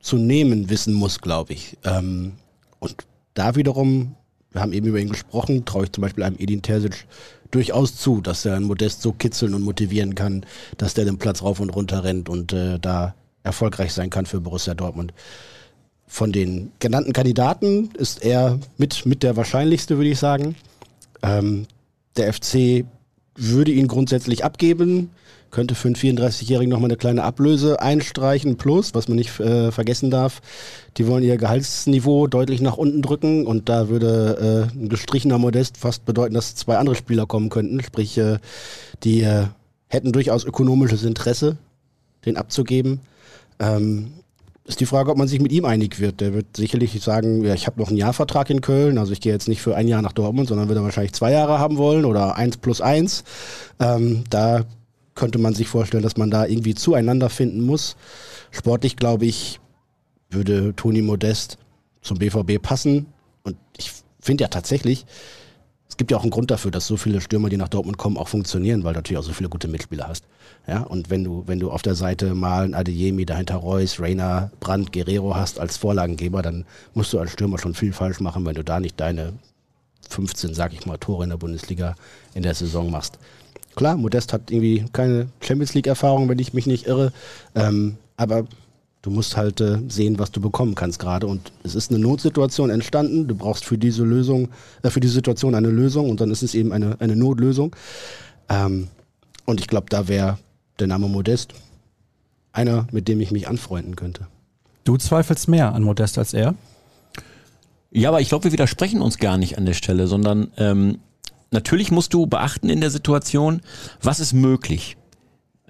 zu nehmen wissen muss, glaube ich. Ähm, und da wiederum, wir haben eben über ihn gesprochen, traue ich zum Beispiel einem Edin Terzic durchaus zu, dass er einen Modest so kitzeln und motivieren kann, dass der den Platz rauf und runter rennt und äh, da erfolgreich sein kann für Borussia Dortmund. Von den genannten Kandidaten ist er mit, mit der wahrscheinlichste, würde ich sagen. Ähm, der FC würde ihn grundsätzlich abgeben könnte für einen 34-Jährigen nochmal eine kleine Ablöse einstreichen. Plus, was man nicht äh, vergessen darf, die wollen ihr Gehaltsniveau deutlich nach unten drücken und da würde äh, ein gestrichener Modest fast bedeuten, dass zwei andere Spieler kommen könnten. Sprich, äh, die äh, hätten durchaus ökonomisches Interesse, den abzugeben. Ähm, ist die Frage, ob man sich mit ihm einig wird. Der wird sicherlich sagen, ja, ich habe noch einen Jahrvertrag in Köln, also ich gehe jetzt nicht für ein Jahr nach Dortmund, sondern würde wahrscheinlich zwei Jahre haben wollen oder eins plus eins. Ähm, da könnte man sich vorstellen, dass man da irgendwie zueinander finden muss. Sportlich, glaube ich, würde Toni Modest zum BVB passen. Und ich finde ja tatsächlich, es gibt ja auch einen Grund dafür, dass so viele Stürmer, die nach Dortmund kommen, auch funktionieren, weil du natürlich auch so viele gute Mitspieler hast. Ja, und wenn du, wenn du auf der Seite Malen, Adeyemi, dahinter Reus, Reina, Brandt, Guerrero hast als Vorlagengeber, dann musst du als Stürmer schon viel falsch machen, wenn du da nicht deine 15, sag ich mal, Tore in der Bundesliga in der Saison machst. Klar, Modest hat irgendwie keine Champions League-Erfahrung, wenn ich mich nicht irre. Ähm, aber du musst halt äh, sehen, was du bekommen kannst gerade. Und es ist eine Notsituation entstanden. Du brauchst für diese Lösung, äh, für diese Situation eine Lösung und dann ist es eben eine, eine Notlösung. Ähm, und ich glaube, da wäre der Name Modest einer, mit dem ich mich anfreunden könnte. Du zweifelst mehr an Modest als er? Ja, aber ich glaube, wir widersprechen uns gar nicht an der Stelle, sondern ähm, natürlich musst du beachten in der Situation, was ist möglich.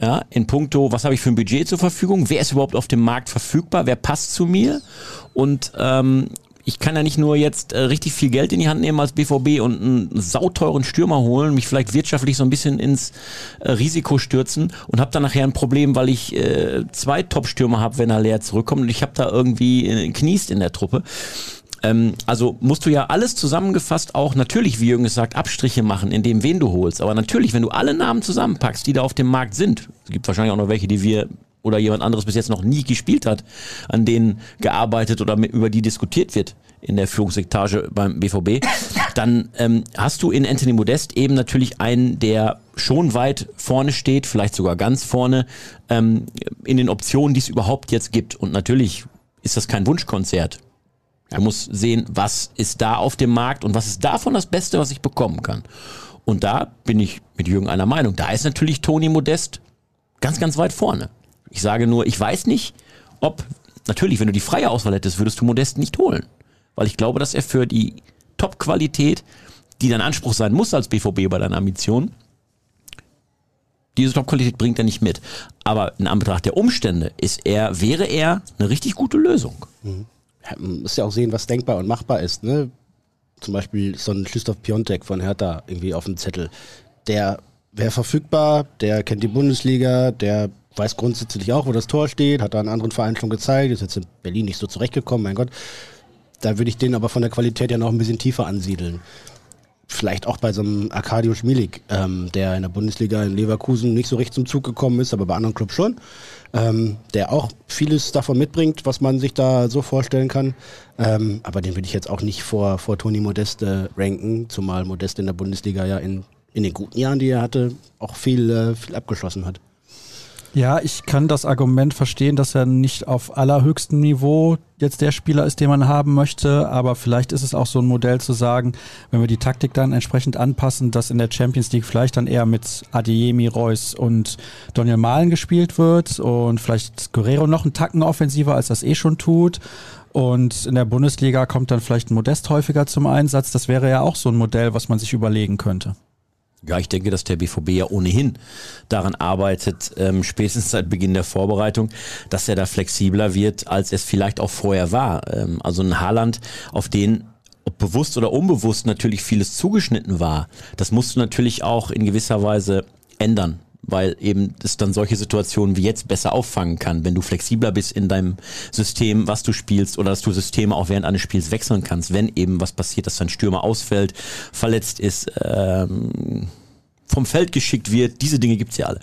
Ja, in puncto, was habe ich für ein Budget zur Verfügung? Wer ist überhaupt auf dem Markt verfügbar? Wer passt zu mir? Und ähm, ich kann ja nicht nur jetzt äh, richtig viel Geld in die Hand nehmen als BVB und einen sauteuren Stürmer holen, mich vielleicht wirtschaftlich so ein bisschen ins äh, Risiko stürzen und habe dann nachher ein Problem, weil ich äh, zwei Top-Stürmer habe, wenn er leer zurückkommt und ich habe da irgendwie äh, Kniest in der Truppe. Ähm, also musst du ja alles zusammengefasst auch natürlich, wie Jürgen es sagt, Abstriche machen, in dem wen du holst. Aber natürlich, wenn du alle Namen zusammenpackst, die da auf dem Markt sind, es gibt wahrscheinlich auch noch welche, die wir oder jemand anderes bis jetzt noch nie gespielt hat, an denen gearbeitet oder mit, über die diskutiert wird in der Führungsetage beim BVB, (laughs) dann ähm, hast du in Anthony Modest eben natürlich einen, der schon weit vorne steht, vielleicht sogar ganz vorne, ähm, in den Optionen, die es überhaupt jetzt gibt. Und natürlich ist das kein Wunschkonzert. Er muss sehen, was ist da auf dem Markt und was ist davon das Beste, was ich bekommen kann. Und da bin ich mit Jürgen einer Meinung. Da ist natürlich Toni Modest ganz, ganz weit vorne. Ich sage nur, ich weiß nicht, ob, natürlich, wenn du die freie Auswahl hättest, würdest du Modest nicht holen. Weil ich glaube, dass er für die Top-Qualität, die dein Anspruch sein muss als BVB bei deiner Ambition, diese Top-Qualität bringt er nicht mit. Aber in Anbetracht der Umstände ist er, wäre er eine richtig gute Lösung. Mhm. Muss ja auch sehen, was denkbar und machbar ist. Ne? Zum Beispiel so ein Christoph Piontek von Hertha irgendwie auf dem Zettel. Der wäre verfügbar, der kennt die Bundesliga, der weiß grundsätzlich auch, wo das Tor steht, hat da einen anderen Verein schon gezeigt, ist jetzt in Berlin nicht so zurechtgekommen, mein Gott. Da würde ich den aber von der Qualität ja noch ein bisschen tiefer ansiedeln. Vielleicht auch bei so einem Arkadio Schmilik, ähm, der in der Bundesliga in Leverkusen nicht so recht zum Zug gekommen ist, aber bei anderen Clubs schon. Ähm, der auch vieles davon mitbringt, was man sich da so vorstellen kann. Ähm, aber den würde ich jetzt auch nicht vor, vor Toni Modeste ranken, zumal Modeste in der Bundesliga ja in, in den guten Jahren, die er hatte, auch viel, äh, viel abgeschlossen hat. Ja, ich kann das Argument verstehen, dass er nicht auf allerhöchstem Niveau jetzt der Spieler ist, den man haben möchte. Aber vielleicht ist es auch so ein Modell zu sagen, wenn wir die Taktik dann entsprechend anpassen, dass in der Champions League vielleicht dann eher mit Adeyemi, Reus und Daniel Mahlen gespielt wird und vielleicht Guerrero noch einen Tacken offensiver, als das eh schon tut. Und in der Bundesliga kommt dann vielleicht ein Modest häufiger zum Einsatz. Das wäre ja auch so ein Modell, was man sich überlegen könnte. Ja, ich denke, dass der BVB ja ohnehin daran arbeitet, ähm, spätestens seit Beginn der Vorbereitung, dass er da flexibler wird, als es vielleicht auch vorher war. Ähm, also ein Haaland, auf den ob bewusst oder unbewusst natürlich vieles zugeschnitten war, das musst du natürlich auch in gewisser Weise ändern weil eben es dann solche Situationen wie jetzt besser auffangen kann, wenn du flexibler bist in deinem System, was du spielst oder dass du Systeme auch während eines Spiels wechseln kannst, wenn eben was passiert, dass dein Stürmer ausfällt, verletzt ist, ähm, vom Feld geschickt wird, diese Dinge gibt's ja alle.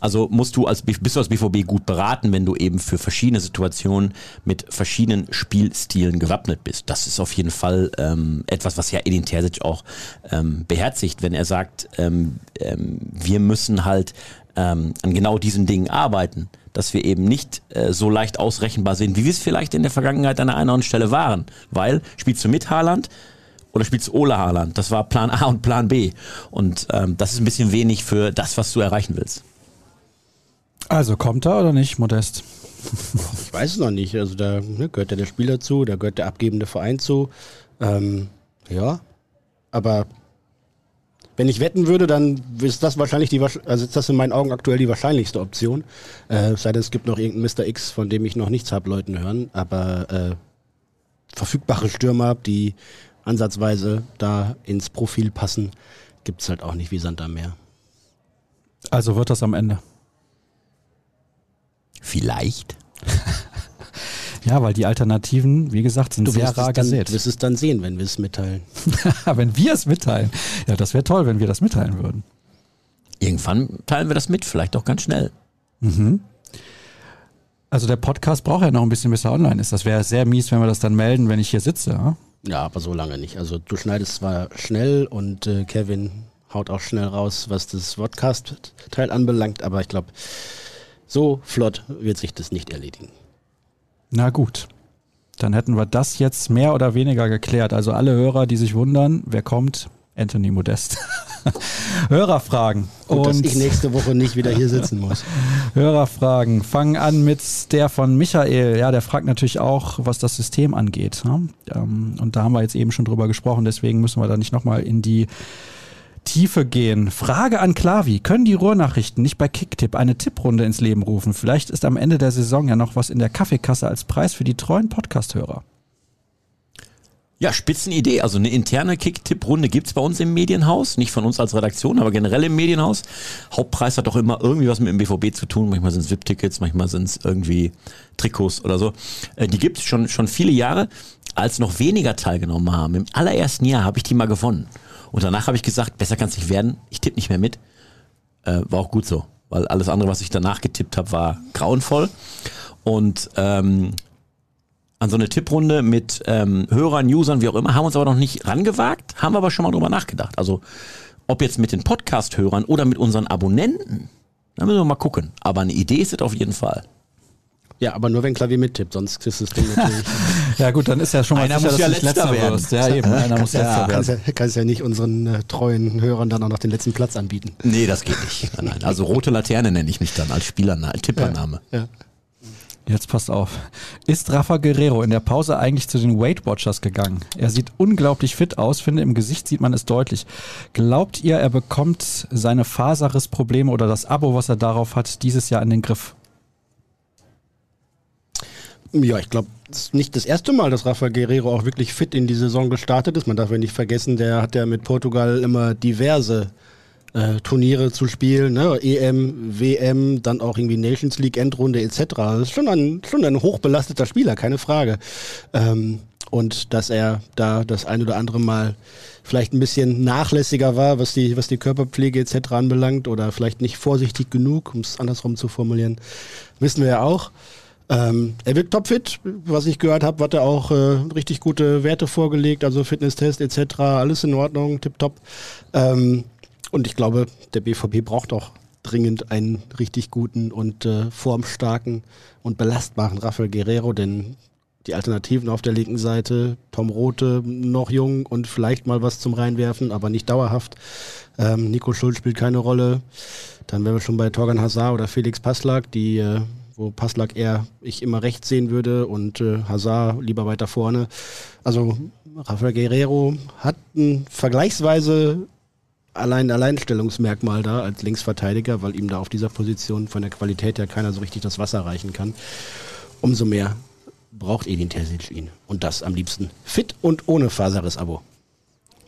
Also musst du als bist du als BVB gut beraten, wenn du eben für verschiedene Situationen mit verschiedenen Spielstilen gewappnet bist. Das ist auf jeden Fall ähm, etwas, was ja Edin Terzic auch ähm, beherzigt, wenn er sagt, ähm, ähm, wir müssen halt ähm, an genau diesen Dingen arbeiten, dass wir eben nicht äh, so leicht ausrechenbar sind, wie wir es vielleicht in der Vergangenheit an einer anderen Stelle waren. Weil, spielst du mit Haaland, oder spielst du Ole Haaland? Das war Plan A und Plan B. Und ähm, das ist ein bisschen wenig für das, was du erreichen willst. Also kommt er oder nicht, Modest? Ich weiß es noch nicht. Also da ne, gehört ja der Spieler zu, da gehört der abgebende Verein zu. Ähm, ja, aber wenn ich wetten würde, dann ist das wahrscheinlich die, also ist das in meinen Augen aktuell die wahrscheinlichste Option. Äh, sei denn, es gibt noch irgendeinen Mr. X, von dem ich noch nichts habe Leuten hören. Aber äh, verfügbare Stürmer, die ansatzweise da ins Profil passen, gibt es halt auch nicht wie Sand am Meer. Also wird das am Ende. Vielleicht. (laughs) ja, weil die Alternativen, wie gesagt, sind du sehr rar gesät. Du wirst es dann sehen, wenn wir es mitteilen. (laughs) wenn wir es mitteilen. Ja, das wäre toll, wenn wir das mitteilen würden. Irgendwann teilen wir das mit, vielleicht auch ganz schnell. Mhm. Also der Podcast braucht ja noch ein bisschen, bis er online ist. Das wäre sehr mies, wenn wir das dann melden, wenn ich hier sitze. Ja? Ja, aber so lange nicht. Also du schneidest zwar schnell und äh, Kevin haut auch schnell raus, was das Podcast-Teil anbelangt, aber ich glaube, so flott wird sich das nicht erledigen. Na gut. Dann hätten wir das jetzt mehr oder weniger geklärt. Also alle Hörer, die sich wundern, wer kommt, Anthony Modest. (laughs) Hörerfragen. Und, dass ich nächste Woche nicht wieder hier sitzen muss. (laughs) Hörerfragen. Fangen an mit der von Michael. Ja, der fragt natürlich auch, was das System angeht. Ähm, und da haben wir jetzt eben schon drüber gesprochen, deswegen müssen wir da nicht nochmal in die Tiefe gehen. Frage an Klavi. Können die Ruhrnachrichten nicht bei Kicktipp eine Tipprunde ins Leben rufen? Vielleicht ist am Ende der Saison ja noch was in der Kaffeekasse als Preis für die treuen Podcast-Hörer. Ja, Spitzenidee. Also eine interne Kick-Tipp-Runde gibt's bei uns im Medienhaus. Nicht von uns als Redaktion, aber generell im Medienhaus. Hauptpreis hat doch immer irgendwie was mit dem BVB zu tun. Manchmal sind es VIP-Tickets, manchmal sind es irgendwie Trikots oder so. Äh, die gibt's schon, schon viele Jahre. als noch weniger teilgenommen haben, im allerersten Jahr habe ich die mal gewonnen. Und danach habe ich gesagt, besser kann es nicht werden, ich tippe nicht mehr mit. Äh, war auch gut so, weil alles andere, was ich danach getippt habe, war grauenvoll. Und ähm, an so eine Tipprunde mit ähm, Hörern, Usern, wie auch immer, haben uns aber noch nicht rangewagt, haben aber schon mal drüber nachgedacht. Also ob jetzt mit den Podcast-Hörern oder mit unseren Abonnenten, da müssen wir mal gucken. Aber eine Idee ist es auf jeden Fall. Ja, aber nur wenn Klavier mittippt, sonst ist das Ding natürlich. (laughs) ja gut, dann ist ja schon mal einer sicher, muss ja du letzter werden. wirst. Ja, eben, einer muss ja, letzter werden. kannst, ja, kannst ja nicht unseren äh, treuen Hörern dann auch noch den letzten Platz anbieten. Nee, das geht nicht. Nein, nein. Also rote Laterne nenne ich mich dann als Spielername, als Tippername. Ja. Jetzt passt auf. Ist Rafa Guerrero in der Pause eigentlich zu den Weight Watchers gegangen? Er sieht unglaublich fit aus, finde im Gesicht sieht man es deutlich. Glaubt ihr, er bekommt seine Faserrissprobleme oder das Abo, was er darauf hat, dieses Jahr in den Griff? Ja, ich glaube, es ist nicht das erste Mal, dass Rafa Guerrero auch wirklich fit in die Saison gestartet ist. Man darf ja nicht vergessen, der hat ja mit Portugal immer diverse äh, Turniere zu spielen, ne? EM, WM, dann auch irgendwie Nations League Endrunde etc. Das ist schon ein, schon ein hochbelasteter Spieler, keine Frage. Ähm, und dass er da das ein oder andere Mal vielleicht ein bisschen nachlässiger war, was die, was die Körperpflege etc. anbelangt oder vielleicht nicht vorsichtig genug, um es andersrum zu formulieren, wissen wir ja auch. Ähm, er wird topfit, was ich gehört habe, hat er auch äh, richtig gute Werte vorgelegt, also Fitnesstest etc. Alles in Ordnung, tipptopp. Ähm, und ich glaube, der BVB braucht auch dringend einen richtig guten und äh, formstarken und belastbaren Rafael Guerrero, denn die Alternativen auf der linken Seite, Tom Rote noch jung und vielleicht mal was zum Reinwerfen, aber nicht dauerhaft. Ähm, Nico Schulz spielt keine Rolle. Dann wären wir schon bei Torgan Hazard oder Felix Passlag, die, äh, wo Passlag eher ich immer rechts sehen würde und äh, Hazard lieber weiter vorne. Also Rafael Guerrero hat ein vergleichsweise allein Alleinstellungsmerkmal da als Linksverteidiger, weil ihm da auf dieser Position von der Qualität her keiner so richtig das Wasser reichen kann. Umso mehr braucht Edin Terzic ihn. Und das am liebsten fit und ohne Faserriss-Abo.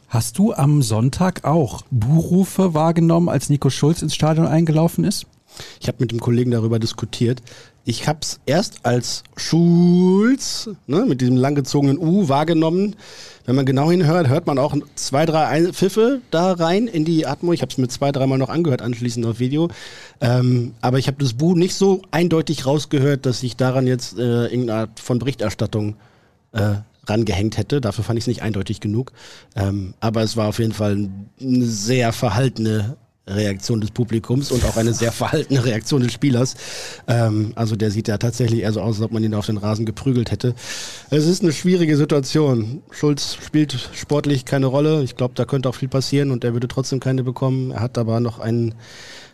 Hast du am Sonntag auch Buhrufe wahrgenommen, als Nico Schulz ins Stadion eingelaufen ist? Ich habe mit dem Kollegen darüber diskutiert. Ich habe es erst als Schulz ne, mit diesem langgezogenen U wahrgenommen. Wenn man genau hinhört, hört man auch zwei, drei Pfiffe da rein in die Atmo. Ich habe es mir zwei, dreimal noch angehört anschließend auf Video. Ähm, aber ich habe das Bu nicht so eindeutig rausgehört, dass ich daran jetzt äh, irgendeine Art von Berichterstattung äh, rangehängt hätte. Dafür fand ich es nicht eindeutig genug. Ähm, aber es war auf jeden Fall eine sehr verhaltene Reaktion des Publikums und auch eine sehr verhaltene Reaktion des Spielers. Ähm, also der sieht ja tatsächlich eher so aus, als ob man ihn auf den Rasen geprügelt hätte. Es ist eine schwierige Situation. Schulz spielt sportlich keine Rolle. Ich glaube, da könnte auch viel passieren und er würde trotzdem keine bekommen. Er hat aber noch einen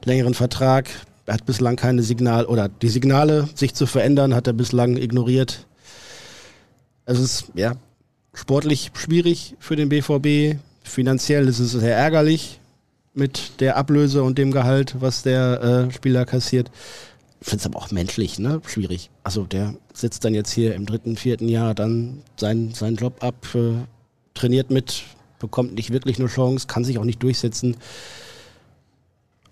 längeren Vertrag. Er hat bislang keine Signal oder die Signale, sich zu verändern, hat er bislang ignoriert. Es ist ja sportlich schwierig für den BVB. Finanziell ist es sehr ärgerlich mit der Ablöse und dem Gehalt, was der äh, Spieler kassiert. Ich finde es aber auch menschlich, ne? Schwierig. Also der sitzt dann jetzt hier im dritten, vierten Jahr dann sein, seinen Job ab, äh, trainiert mit, bekommt nicht wirklich eine Chance, kann sich auch nicht durchsetzen.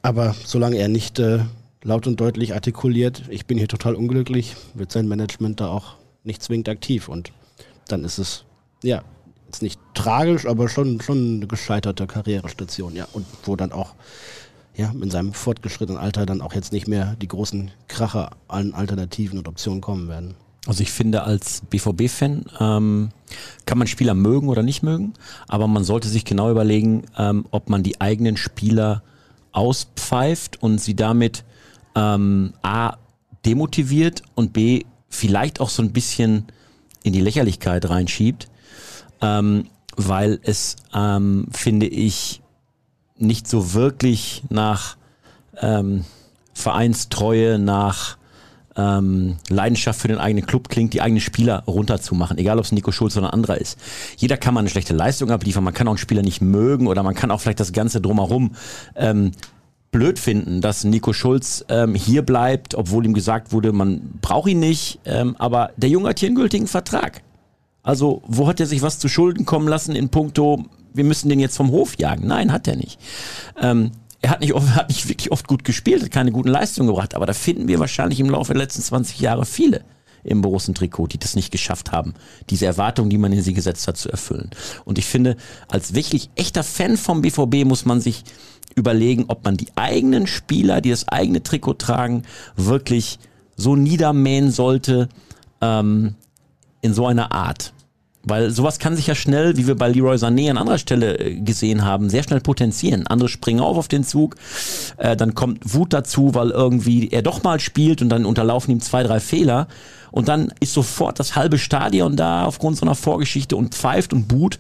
Aber solange er nicht äh, laut und deutlich artikuliert, ich bin hier total unglücklich, wird sein Management da auch nicht zwingend aktiv. Und dann ist es, ja, jetzt nicht tragisch, aber schon, schon eine gescheiterte Karrierestation, ja. Und wo dann auch, ja, in seinem fortgeschrittenen Alter dann auch jetzt nicht mehr die großen Kracher an Alternativen und Optionen kommen werden. Also ich finde, als BVB-Fan ähm, kann man Spieler mögen oder nicht mögen, aber man sollte sich genau überlegen, ähm, ob man die eigenen Spieler auspfeift und sie damit ähm, A demotiviert und B vielleicht auch so ein bisschen in die Lächerlichkeit reinschiebt ähm, weil es, ähm, finde ich, nicht so wirklich nach ähm, Vereinstreue, nach ähm, Leidenschaft für den eigenen Club klingt, die eigenen Spieler runterzumachen, egal ob es Nico Schulz oder ein anderer ist. Jeder kann mal eine schlechte Leistung abliefern, man kann auch einen Spieler nicht mögen oder man kann auch vielleicht das Ganze drumherum ähm, blöd finden, dass Nico Schulz ähm, hier bleibt, obwohl ihm gesagt wurde, man braucht ihn nicht, ähm, aber der Junge hat hier einen gültigen Vertrag. Also, wo hat er sich was zu Schulden kommen lassen in puncto, wir müssen den jetzt vom Hof jagen? Nein, hat er nicht. Ähm, er hat nicht, (laughs) hat nicht wirklich oft gut gespielt, hat keine guten Leistungen gebracht, aber da finden wir wahrscheinlich im Laufe der letzten 20 Jahre viele im Borussen-Trikot, die das nicht geschafft haben, diese Erwartung, die man in sie gesetzt hat, zu erfüllen. Und ich finde, als wirklich echter Fan vom BVB muss man sich überlegen, ob man die eigenen Spieler, die das eigene Trikot tragen, wirklich so niedermähen sollte ähm, in so einer Art. Weil sowas kann sich ja schnell, wie wir bei Leroy Sané an anderer Stelle äh, gesehen haben, sehr schnell potenzieren. Andere springen auf auf den Zug, äh, dann kommt Wut dazu, weil irgendwie er doch mal spielt und dann unterlaufen ihm zwei, drei Fehler. Und dann ist sofort das halbe Stadion da aufgrund so einer Vorgeschichte und pfeift und buht.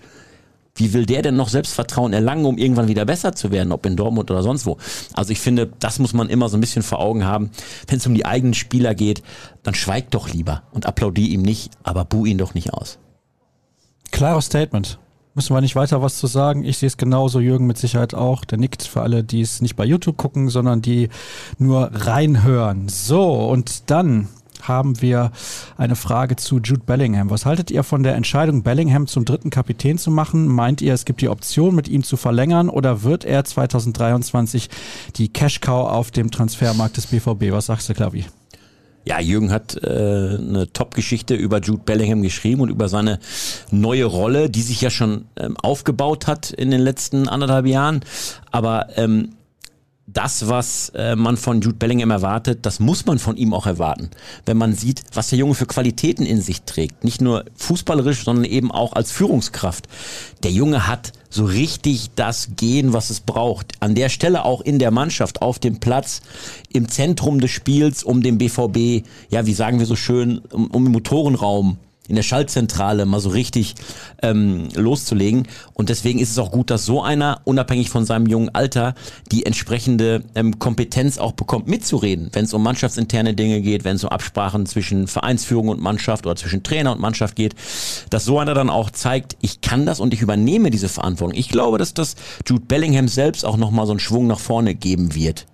Wie will der denn noch Selbstvertrauen erlangen, um irgendwann wieder besser zu werden, ob in Dortmund oder sonst wo? Also ich finde, das muss man immer so ein bisschen vor Augen haben. Wenn es um die eigenen Spieler geht, dann schweigt doch lieber und applaudier ihm nicht, aber buh ihn doch nicht aus. Klares Statement. Müssen wir nicht weiter was zu sagen. Ich sehe es genauso, Jürgen mit Sicherheit auch. Der nickt für alle, die es nicht bei YouTube gucken, sondern die nur reinhören. So, und dann haben wir eine Frage zu Jude Bellingham. Was haltet ihr von der Entscheidung, Bellingham zum dritten Kapitän zu machen? Meint ihr, es gibt die Option, mit ihm zu verlängern oder wird er 2023 die Cash-Cow auf dem Transfermarkt des BVB? Was sagst du, Klavi? Ja, Jürgen hat äh, eine Top-Geschichte über Jude Bellingham geschrieben und über seine neue Rolle, die sich ja schon ähm, aufgebaut hat in den letzten anderthalb Jahren. Aber ähm, das, was äh, man von Jude Bellingham erwartet, das muss man von ihm auch erwarten. Wenn man sieht, was der Junge für Qualitäten in sich trägt. Nicht nur fußballerisch, sondern eben auch als Führungskraft. Der Junge hat so richtig das Gehen, was es braucht. An der Stelle auch in der Mannschaft, auf dem Platz, im Zentrum des Spiels, um den BVB, ja, wie sagen wir so schön, um, um den Motorenraum in der Schaltzentrale mal so richtig ähm, loszulegen. Und deswegen ist es auch gut, dass so einer, unabhängig von seinem jungen Alter, die entsprechende ähm, Kompetenz auch bekommt, mitzureden, wenn es um mannschaftsinterne Dinge geht, wenn es um Absprachen zwischen Vereinsführung und Mannschaft oder zwischen Trainer und Mannschaft geht, dass so einer dann auch zeigt, ich kann das und ich übernehme diese Verantwortung. Ich glaube, dass das Jude Bellingham selbst auch nochmal so einen Schwung nach vorne geben wird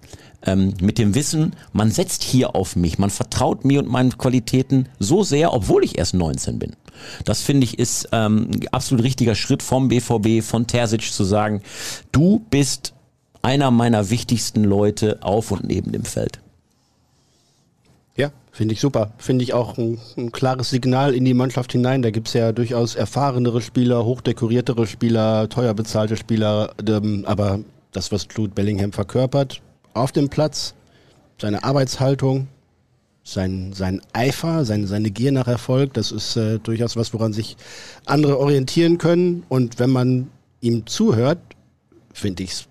ähm, mit dem Wissen, man setzt hier auf mich, man vertraut mir und meinen Qualitäten so sehr, obwohl ich erst 19 bin. Das finde ich ist ähm, ein absolut richtiger Schritt vom BVB, von Terzic zu sagen, du bist einer meiner wichtigsten Leute auf und neben dem Feld. Ja, finde ich super. Finde ich auch ein, ein, klares Signal in die Mannschaft hinein. Da gibt es ja durchaus erfahrenere Spieler, hochdekoriertere Spieler, teuer bezahlte Spieler. Ähm, aber das, was Jude Bellingham verkörpert, auf dem Platz, seine Arbeitshaltung, sein, sein Eifer, sein, seine Gier nach Erfolg, das ist äh, durchaus was, woran sich andere orientieren können. Und wenn man ihm zuhört, finde ich es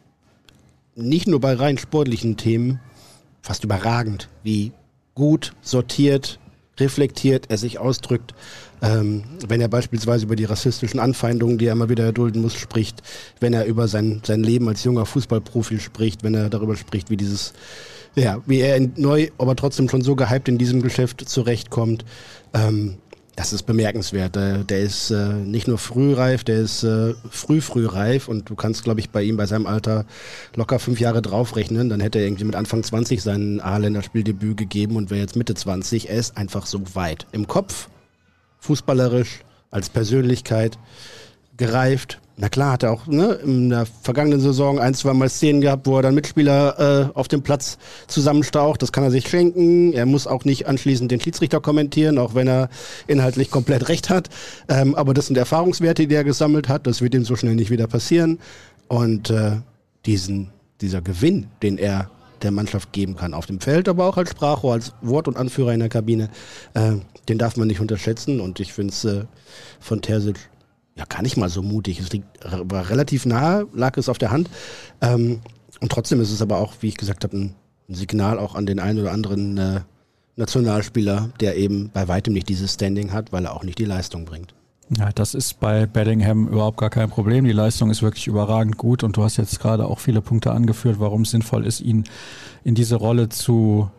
nicht nur bei rein sportlichen Themen fast überragend, wie gut sortiert, reflektiert er sich ausdrückt. Ähm, wenn er beispielsweise über die rassistischen Anfeindungen, die er immer wieder erdulden muss, spricht, wenn er über sein, sein Leben als junger Fußballprofi spricht, wenn er darüber spricht, wie dieses, ja, wie er neu, aber trotzdem schon so gehypt in diesem Geschäft zurechtkommt. Ähm, das ist bemerkenswert. Der, ist äh, nicht nur frühreif, der ist äh, früh, früh reif und du kannst, glaube ich, bei ihm bei seinem Alter locker fünf Jahre draufrechnen. Dann hätte er irgendwie mit Anfang 20 sein A-Länderspieldebüt gegeben und wäre jetzt Mitte 20. Er ist einfach so weit. Im Kopf, fußballerisch, als Persönlichkeit gereift. Na klar, hat er auch ne, in der vergangenen Saison ein, zwei Mal Szenen gehabt, wo er dann Mitspieler äh, auf dem Platz zusammenstaucht. Das kann er sich schenken. Er muss auch nicht anschließend den Schiedsrichter kommentieren, auch wenn er inhaltlich komplett recht hat. Ähm, aber das sind Erfahrungswerte, die er gesammelt hat. Das wird ihm so schnell nicht wieder passieren. Und äh, diesen, dieser Gewinn, den er der Mannschaft geben kann, auf dem Feld, aber auch als Sprachrohr, als Wort- und Anführer in der Kabine, äh, den darf man nicht unterschätzen. Und ich finde es äh, von Terzic ja gar nicht mal so mutig. Es liegt, war relativ nahe, lag es auf der Hand. Ähm, und trotzdem ist es aber auch, wie ich gesagt habe, ein, ein Signal auch an den einen oder anderen äh, Nationalspieler, der eben bei weitem nicht dieses Standing hat, weil er auch nicht die Leistung bringt. Ja, das ist bei Bellingham überhaupt gar kein Problem. Die Leistung ist wirklich überragend gut und du hast jetzt gerade auch viele Punkte angeführt, warum es sinnvoll ist, ihn in diese Rolle zu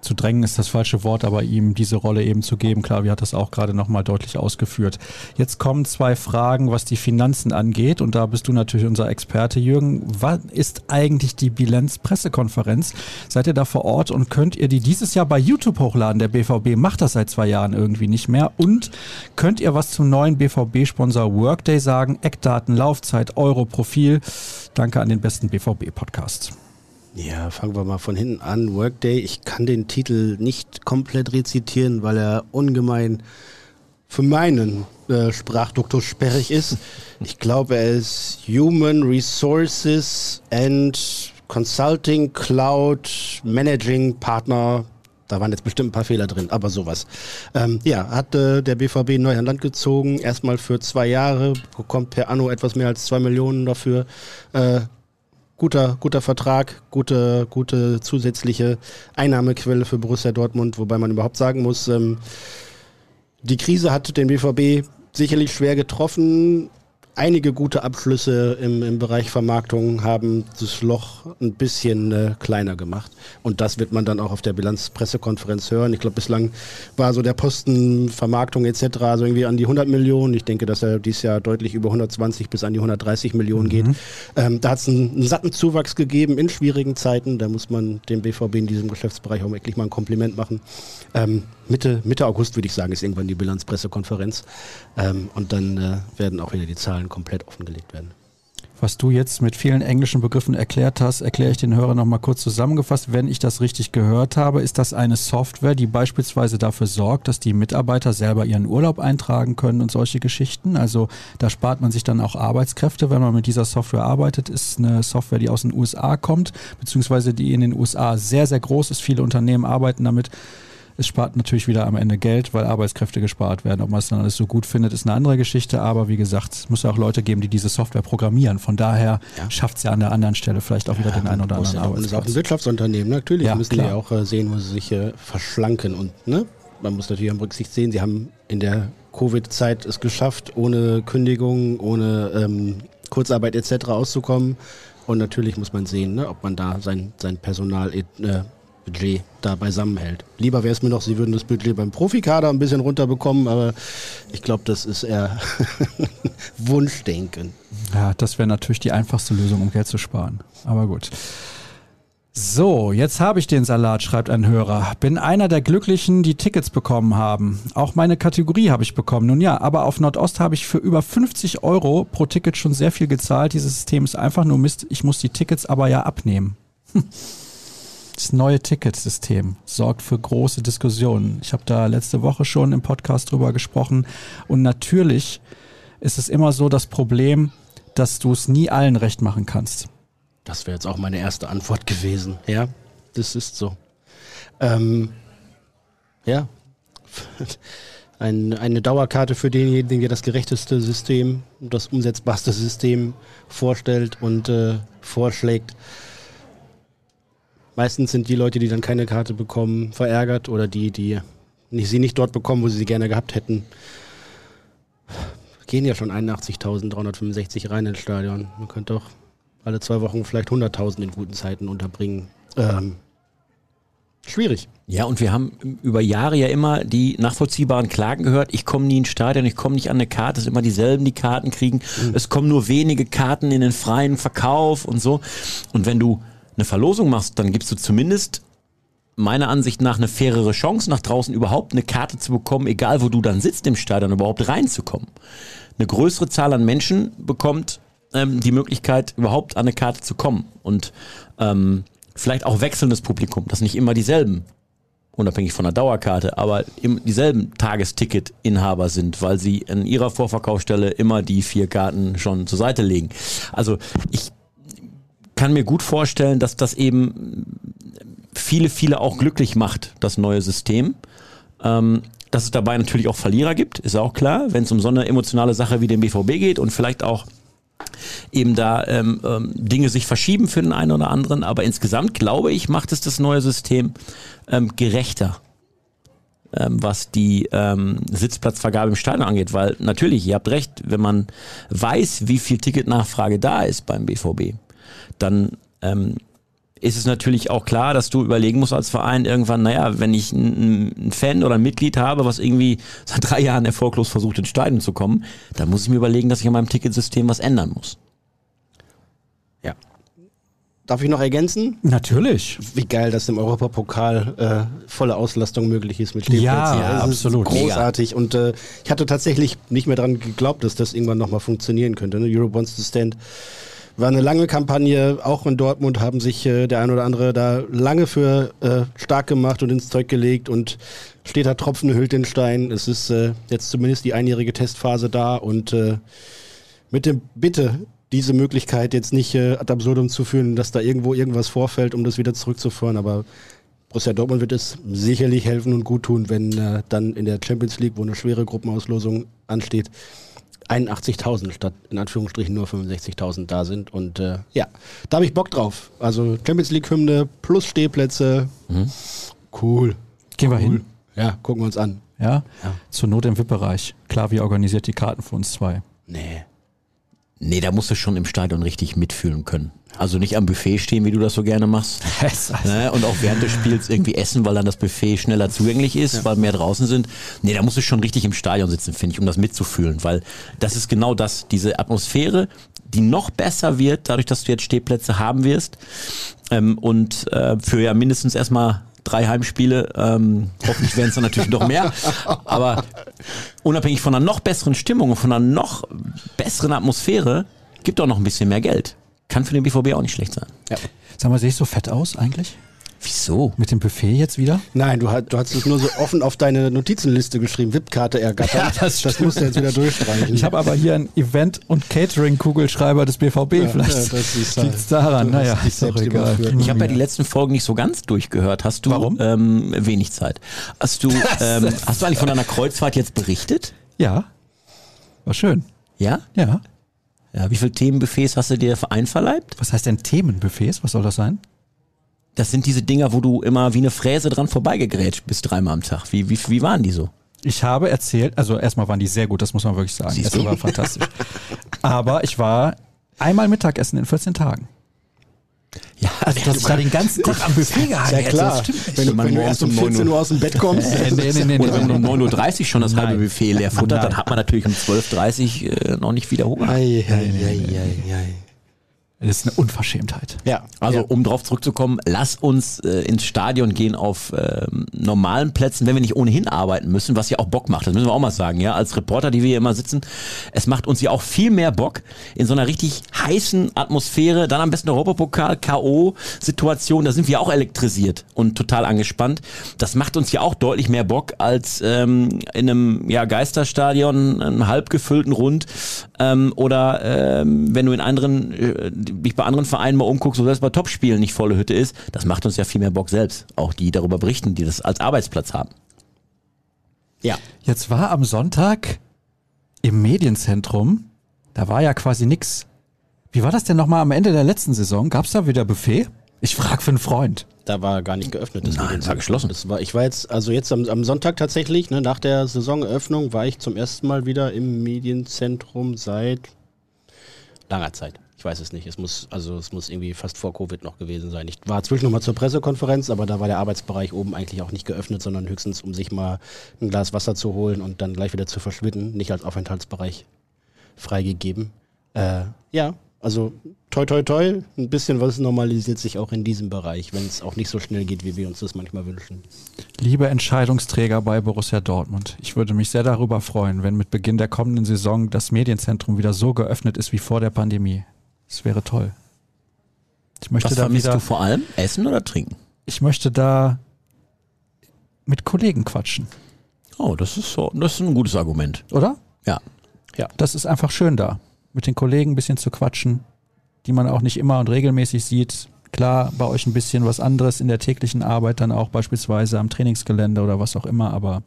zu drängen ist das falsche Wort, aber ihm diese Rolle eben zu geben. Klar, wie hat das auch gerade nochmal deutlich ausgeführt. Jetzt kommen zwei Fragen, was die Finanzen angeht. Und da bist du natürlich unser Experte, Jürgen. Was ist eigentlich die Bilanz-Pressekonferenz? Seid ihr da vor Ort und könnt ihr die dieses Jahr bei YouTube hochladen? Der BVB macht das seit zwei Jahren irgendwie nicht mehr. Und könnt ihr was zum neuen BVB-Sponsor Workday sagen? Eckdaten, Laufzeit, Euro, Profil. Danke an den besten BVB-Podcast. Ja, fangen wir mal von hinten an. Workday, ich kann den Titel nicht komplett rezitieren, weil er ungemein für meinen äh, Sprachduktus sperrig ist. Ich glaube, er ist Human Resources and Consulting Cloud Managing Partner. Da waren jetzt bestimmt ein paar Fehler drin, aber sowas. Ähm, ja, hat äh, der BVB neu an Land gezogen, erstmal für zwei Jahre, bekommt per Anno etwas mehr als zwei Millionen dafür. Äh, guter, guter Vertrag, gute, gute zusätzliche Einnahmequelle für Borussia Dortmund, wobei man überhaupt sagen muss, ähm, die Krise hat den BVB sicherlich schwer getroffen einige gute Abschlüsse im, im Bereich Vermarktung haben das Loch ein bisschen äh, kleiner gemacht. Und das wird man dann auch auf der Bilanzpressekonferenz hören. Ich glaube, bislang war so der Posten Vermarktung etc. so irgendwie an die 100 Millionen. Ich denke, dass er dieses Jahr deutlich über 120 bis an die 130 Millionen mhm. geht. Ähm, da hat es einen, einen, satten Zuwachs gegeben in schwierigen Zeiten. Da muss man dem BVB in diesem Geschäftsbereich auch wirklich mal ein Kompliment machen. Ähm, Mitte, Mitte August würde ich sagen, ist irgendwann die Bilanzpressekonferenz. Ähm, und dann äh, werden auch wieder die Zahlen komplett offengelegt werden. Was du jetzt mit vielen englischen Begriffen erklärt hast, erkläre ich den Hörern nochmal kurz zusammengefasst. Wenn ich das richtig gehört habe, ist das eine Software, die beispielsweise dafür sorgt, dass die Mitarbeiter selber ihren Urlaub eintragen können und solche Geschichten. Also da spart man sich dann auch Arbeitskräfte, wenn man mit dieser Software arbeitet. Ist eine Software, die aus den USA kommt, beziehungsweise die in den USA sehr, sehr groß ist. Viele Unternehmen arbeiten damit es spart natürlich wieder am Ende Geld, weil Arbeitskräfte gespart werden. Ob man es dann alles so gut findet, ist eine andere Geschichte. Aber wie gesagt, es muss ja auch Leute geben, die diese Software programmieren. Von daher ja. schafft es ja an der anderen Stelle vielleicht auch wieder ja, den einen oder anderen ja, Arbeitsplatz. Das ist auch ein Wirtschaftsunternehmen. Natürlich müssen klar. die auch äh, sehen, wo sie sich äh, verschlanken. Und ne? man muss natürlich am Rücksicht sehen, sie haben in der Covid-Zeit es geschafft, ohne Kündigung, ohne ähm, Kurzarbeit etc. auszukommen. Und natürlich muss man sehen, ne, ob man da sein, sein Personal äh, Budget da beisammenhält. Lieber wäre es mir noch, sie würden das Budget beim Profikader ein bisschen runterbekommen, aber ich glaube, das ist eher (laughs) Wunschdenken. Ja, das wäre natürlich die einfachste Lösung, um Geld zu sparen. Aber gut. So, jetzt habe ich den Salat, schreibt ein Hörer. Bin einer der Glücklichen, die Tickets bekommen haben. Auch meine Kategorie habe ich bekommen. Nun ja, aber auf Nordost habe ich für über 50 Euro pro Ticket schon sehr viel gezahlt. Dieses System ist einfach nur Mist. Ich muss die Tickets aber ja abnehmen. Das neue Ticketsystem sorgt für große Diskussionen. Ich habe da letzte Woche schon im Podcast drüber gesprochen. Und natürlich ist es immer so das Problem, dass du es nie allen recht machen kannst. Das wäre jetzt auch meine erste Antwort gewesen. Ja, das ist so. Ähm, ja. (laughs) Ein, eine Dauerkarte für denjenigen, der das gerechteste System, das umsetzbarste System vorstellt und äh, vorschlägt. Meistens sind die Leute, die dann keine Karte bekommen, verärgert oder die, die nicht, sie nicht dort bekommen, wo sie sie gerne gehabt hätten. Gehen ja schon 81.365 rein ins Stadion. Man könnte doch alle zwei Wochen vielleicht 100.000 in guten Zeiten unterbringen. Ähm, schwierig. Ja, und wir haben über Jahre ja immer die nachvollziehbaren Klagen gehört. Ich komme nie ins Stadion, ich komme nicht an eine Karte. Es sind immer dieselben, die Karten kriegen. Mhm. Es kommen nur wenige Karten in den freien Verkauf und so. Und wenn du eine Verlosung machst, dann gibst du zumindest meiner Ansicht nach eine fairere Chance, nach draußen überhaupt eine Karte zu bekommen, egal wo du dann sitzt im Stadion, überhaupt reinzukommen. Eine größere Zahl an Menschen bekommt ähm, die Möglichkeit, überhaupt an eine Karte zu kommen. Und ähm, vielleicht auch wechselndes Publikum, dass nicht immer dieselben, unabhängig von der Dauerkarte, aber dieselben Tagesticket-Inhaber sind, weil sie in ihrer Vorverkaufsstelle immer die vier Karten schon zur Seite legen. Also ich kann mir gut vorstellen, dass das eben viele, viele auch glücklich macht, das neue System. Ähm, dass es dabei natürlich auch Verlierer gibt, ist auch klar, wenn es um so eine emotionale Sache wie den BVB geht und vielleicht auch eben da ähm, ähm, Dinge sich verschieben für den einen oder anderen. Aber insgesamt glaube ich, macht es das neue System ähm, gerechter, ähm, was die ähm, Sitzplatzvergabe im Stadion angeht. Weil natürlich, ihr habt recht, wenn man weiß, wie viel Ticketnachfrage da ist beim BVB, dann ähm, ist es natürlich auch klar, dass du überlegen musst als Verein irgendwann, naja, wenn ich einen Fan oder ein Mitglied habe, was irgendwie seit drei Jahren erfolglos versucht, ins Stadion zu kommen, dann muss ich mir überlegen, dass ich an meinem Ticketsystem was ändern muss. Ja. Darf ich noch ergänzen? Natürlich. Wie geil, dass im Europapokal äh, volle Auslastung möglich ist mit Stehplätzen. Ja, ja absolut. Großartig. Mega. Und äh, ich hatte tatsächlich nicht mehr dran geglaubt, dass das irgendwann nochmal funktionieren könnte. Ne? Europe wants to stand war eine lange Kampagne, auch in Dortmund haben sich äh, der ein oder andere da lange für äh, stark gemacht und ins Zeug gelegt und steht da Tropfen hüllt den Stein. Es ist äh, jetzt zumindest die einjährige Testphase da und äh, mit dem Bitte, diese Möglichkeit jetzt nicht äh, ad absurdum zu führen, dass da irgendwo irgendwas vorfällt, um das wieder zurückzuführen, aber Borussia Dortmund wird es sicherlich helfen und gut tun, wenn äh, dann in der Champions League, wo eine schwere Gruppenauslosung ansteht, 81.000 statt in Anführungsstrichen nur 65.000 da sind. Und äh, ja, da habe ich Bock drauf. Also Champions League-Hymne plus Stehplätze. Mhm. Cool. Gehen wir hin. Ja, gucken wir uns an. Ja? Ja. Zur Not im VIP-Bereich. Klar, wir organisiert die Karten für uns zwei. Nee. Nee, da musst du schon im Stadion richtig mitfühlen können. Also nicht am Buffet stehen, wie du das so gerne machst. (laughs) ne? Und auch während des Spiels irgendwie essen, weil dann das Buffet schneller zugänglich ist, weil mehr draußen sind. Nee, da musst du schon richtig im Stadion sitzen, finde ich, um das mitzufühlen. Weil das ist genau das, diese Atmosphäre, die noch besser wird, dadurch, dass du jetzt Stehplätze haben wirst. Ähm, und äh, für ja mindestens erstmal drei Heimspiele. Ähm, hoffentlich werden es dann natürlich noch mehr. Aber unabhängig von einer noch besseren Stimmung und von einer noch besseren Atmosphäre, gibt auch noch ein bisschen mehr Geld. Kann für den BVB auch nicht schlecht sein. Ja. Sag mal, sehe ich so fett aus eigentlich? Wieso? Mit dem Buffet jetzt wieder? Nein, du, hast- du hast es nur so offen auf deine Notizenliste geschrieben, VIP-Karte ergattert. Ja, das das musst du jetzt wieder durchstreichen. Ich habe aber hier einen Event- und Catering-Kugelschreiber des BVB. Ja, Vielleicht ja, das ist, liegt es daran. du hast Naja, ist doch egal. überführt. Ich habe ja die letzten Folgen nicht so ganz durchgehört. Hast du Warum? Ähm, wenig Zeit? Hast du, (laughs) ähm, hast du eigentlich von deiner Kreuzfahrt jetzt berichtet? Ja, war schön. Ja? Ja. Ja. Wie viele Themenbuffets hast du dir einverleibt? Was heißt denn Themenbuffets? Was soll das sein? Das sind diese Dinger, wo du immer wie eine Fräse dran vorbeigegrätscht bist dreimal am Tag. Wie, wie, wie waren die so? Ich habe erzählt, also erstmal waren die sehr gut, das muss man wirklich sagen. Siehst Das du? war fantastisch. Aber ich war einmal Mittagessen in 14 Tagen. Ja, Also, dass ich da den ganzen Tag am Buffet gehangen Ja hätte, klar, wenn, du- Man wenn du morgens erst um um 14 Uhr aus dem Bett kommst. Äh, nee, nee, nee, Oder wenn nee, man um nee. 9.30 Uhr schon das halbe. Buffet leer futtert, dann hat man natürlich um 12.30 Uhr äh, noch nicht wieder Hunger. Ei, ei, ei, ei, ei. Das ist eine Unverschämtheit. Ja, Also ja. um drauf zurückzukommen, lass uns äh, ins Stadion gehen auf ähm, normalen Plätzen, wenn wir nicht ohnehin arbeiten müssen, was ja auch Bock macht. Das müssen wir auch mal sagen, ja. Als Reporter, die wir hier immer sitzen, es macht uns ja auch viel mehr Bock in so einer richtig heißen Atmosphäre, dann am besten Europapokal, K.O.-Situation, da sind wir auch elektrisiert und total angespannt. Das macht uns ja auch deutlich mehr Bock als ähm, in einem ja, Geisterstadion, einem halb gefüllten Rund ähm, oder ähm, wenn du in anderen, äh, dich bei anderen Vereinen mal umguckst, so selbst bei Topspielen nicht volle Hütte ist, das macht uns ja viel mehr Bock selbst. Auch die darüber berichten, die das als Arbeitsplatz haben. ja. Jetzt war am Sonntag im Medienzentrum, da war ja quasi nix. Wie war das denn nochmal am Ende der letzten Saison? Gab's da wieder Buffet? Ich frag für einen Freund. Da war gar nicht geöffnet. Das Nein, war geschlossen. Das war, ich war jetzt, also jetzt am, am Sonntag tatsächlich, ne, nach der Saisoneröffnung, war ich zum ersten Mal wieder im Medienzentrum seit langer Zeit. Ich weiß es nicht. Es muss, also es muss irgendwie fast vor Covid noch gewesen sein. Ich war zwischen nochmal zur Pressekonferenz, aber da war der Arbeitsbereich oben eigentlich auch nicht geöffnet, sondern höchstens, um sich mal ein Glas Wasser zu holen und dann gleich wieder zu verschwinden. Nicht als Aufenthaltsbereich freigegeben. Äh, ja, also toi toi toi, ein bisschen was normalisiert sich auch in diesem Bereich, wenn es auch nicht so schnell geht, wie wir uns das manchmal wünschen. Liebe Entscheidungsträger bei Borussia Dortmund, ich würde mich sehr darüber freuen, wenn mit Beginn der kommenden Saison das Medienzentrum wieder so geöffnet ist wie vor der Pandemie. Das wäre toll. Ich möchte Was da vermisst wieder, du vor allem? Essen oder trinken? ich möchte da mit Kollegen quatschen, Oh, das ist so, das ist ein gutes Argument. oder? Ja. Das ist einfach schön da, mit den Kollegen ein bisschen zu quatschen, die man auch nicht immer und regelmäßig sieht. Klar, bei euch ein bisschen was anderes in der täglichen Arbeit, dann auch beispielsweise am Trainingsgelände oder was auch immer, aber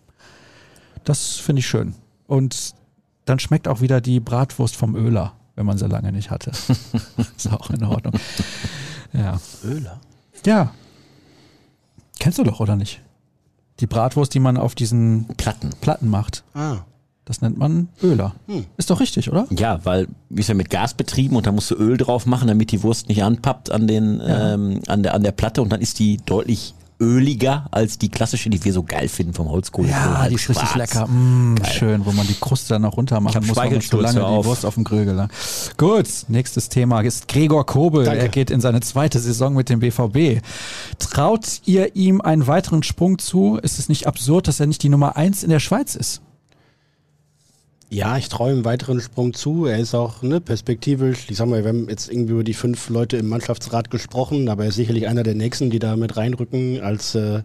das finde ich schön. Und dann schmeckt auch wieder die Bratwurst vom Öler, wenn man sie lange nicht hatte. (laughs) ist auch in Ordnung. Ja. Öler. Ja. Kennst du doch, oder nicht? Die Bratwurst, die man auf diesen Platten. Platten macht. Ah. Das nennt man Öler. Hm. Ist doch richtig, oder? Ja, weil wir ist ja mit Gas betrieben und da musst du Öl drauf machen, damit die Wurst nicht anpappt an den ähm, an der an der Platte und dann ist die deutlich öliger als die klassische, die wir so geil finden vom Holzkohle. Ja, die ist richtig lecker. Mm, schön, wo man die Kruste dann noch runter machen muss, weil man Speichelstolz, lange hör die auf. Wurst auf dem Grill gelangt. Gut, nächstes Thema ist Gregor Kobel. Danke. Er geht in seine zweite Saison mit dem BVB. Traut ihr ihm einen weiteren Sprung zu? Ist es nicht absurd, dass er nicht die Nummer eins in der Schweiz ist? Ja, ich traue ihm weiteren Sprung zu. Er ist auch ne, perspektivisch. Ich sag mal, wir haben jetzt irgendwie über die fünf Leute im Mannschaftsrat gesprochen, aber er ist sicherlich einer der nächsten, die da mit reinrücken als äh,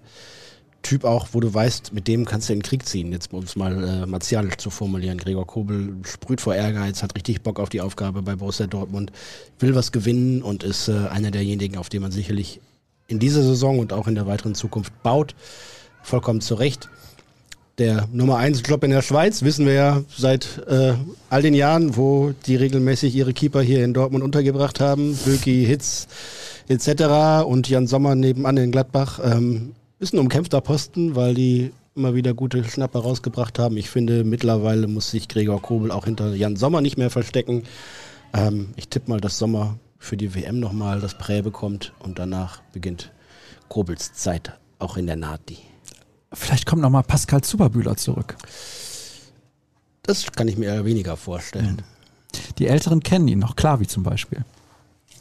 Typ auch, wo du weißt, mit dem kannst du in den Krieg ziehen, jetzt um es mal äh, martialisch zu formulieren. Gregor Kobel sprüht vor Ehrgeiz, hat richtig Bock auf die Aufgabe bei Borussia Dortmund, will was gewinnen und ist äh, einer derjenigen, auf den man sicherlich in dieser Saison und auch in der weiteren Zukunft baut. Vollkommen zu Recht. Der Nummer 1 Job in der Schweiz, wissen wir ja seit äh, all den Jahren, wo die regelmäßig ihre Keeper hier in Dortmund untergebracht haben. Böki, Hitz etc. und Jan Sommer nebenan in Gladbach. Ähm, ist ein umkämpfter Posten, weil die immer wieder gute Schnapper rausgebracht haben. Ich finde, mittlerweile muss sich Gregor Kobel auch hinter Jan Sommer nicht mehr verstecken. Ähm, ich tippe mal, dass Sommer für die WM nochmal das Prä bekommt und danach beginnt Kobels Zeit, auch in der Nati. Vielleicht kommt nochmal Pascal Zuberbühler zurück. Das kann ich mir eher weniger vorstellen. Die Älteren kennen ihn noch, Klavi zum Beispiel.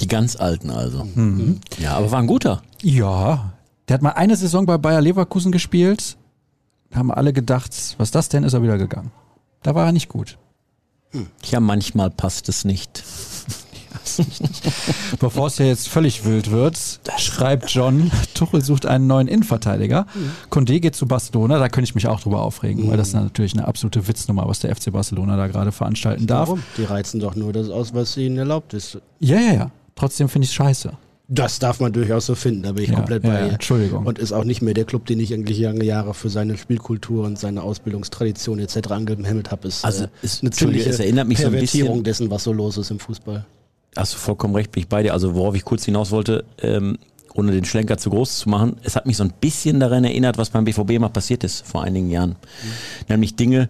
Die ganz Alten also. Mhm. Ja, aber war ein guter. Ja, der hat mal eine Saison bei Bayer Leverkusen gespielt. Da haben alle gedacht, was das denn, ist er wieder gegangen. Da war er nicht gut. Ja, manchmal passt es nicht. (laughs) Bevor es ja jetzt völlig wild wird, schreibt John, (laughs) Tuchel sucht einen neuen Innenverteidiger. Condé geht zu Barcelona, da könnte ich mich auch drüber aufregen, weil das ist natürlich eine absolute Witznummer, was der FC Barcelona da gerade veranstalten darf. Warum? Die reizen doch nur das aus, was ihnen erlaubt ist. Ja, ja, ja. Trotzdem finde ich es scheiße. Das darf man durchaus so finden, da bin ich Ja, komplett bei ja, ihr. Entschuldigung. Und ist auch nicht mehr der Club, den ich eigentlich lange Jahre für seine Spielkultur und seine Ausbildungstradition etc. angehimmelt habe. Ist, Also, äh, es- eine ziemliche es erinnert mich so ein bisschen- dessen, was so los ist im Fußball. Hast du vollkommen recht, bin ich bei dir. Also worauf ich kurz hinaus wollte, ähm, ohne den Schlenker zu groß zu machen, es hat mich so ein bisschen daran erinnert, was beim BVB mal passiert ist vor einigen Jahren. Nämlich Dinge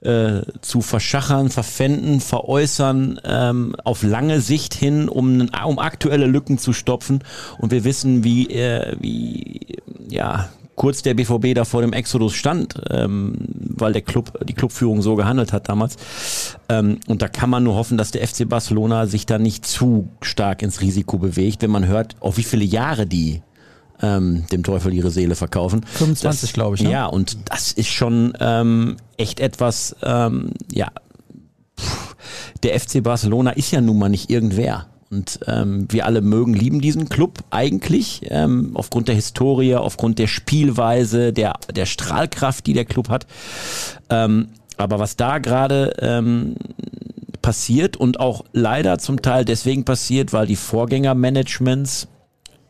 äh, zu verschachern, verpfänden, veräußern, ähm, auf lange Sicht hin, um, um aktuelle Lücken zu stopfen. Und wir wissen, wie, äh, wie ja, kurz der BVB da vor dem Exodus stand, ähm, weil der Club, die Clubführung so gehandelt hat damals. Ähm, und da kann man nur hoffen, dass der FC Barcelona sich da nicht zu stark ins Risiko bewegt, wenn man hört, auf wie viele Jahre die ähm, dem Teufel ihre Seele verkaufen. 25, Das- glaube ich, ne? Ja, und das ist schon ähm, echt etwas, ähm, ja, pff, der FC Barcelona ist ja nun mal nicht irgendwer. Und ähm, wir alle mögen, lieben diesen Club eigentlich, ähm, aufgrund der Historie, aufgrund der Spielweise, der, der Strahlkraft, die der Club hat. Ähm, aber was da gerade ähm, passiert und auch leider zum Teil deswegen passiert, weil die Vorgängermanagements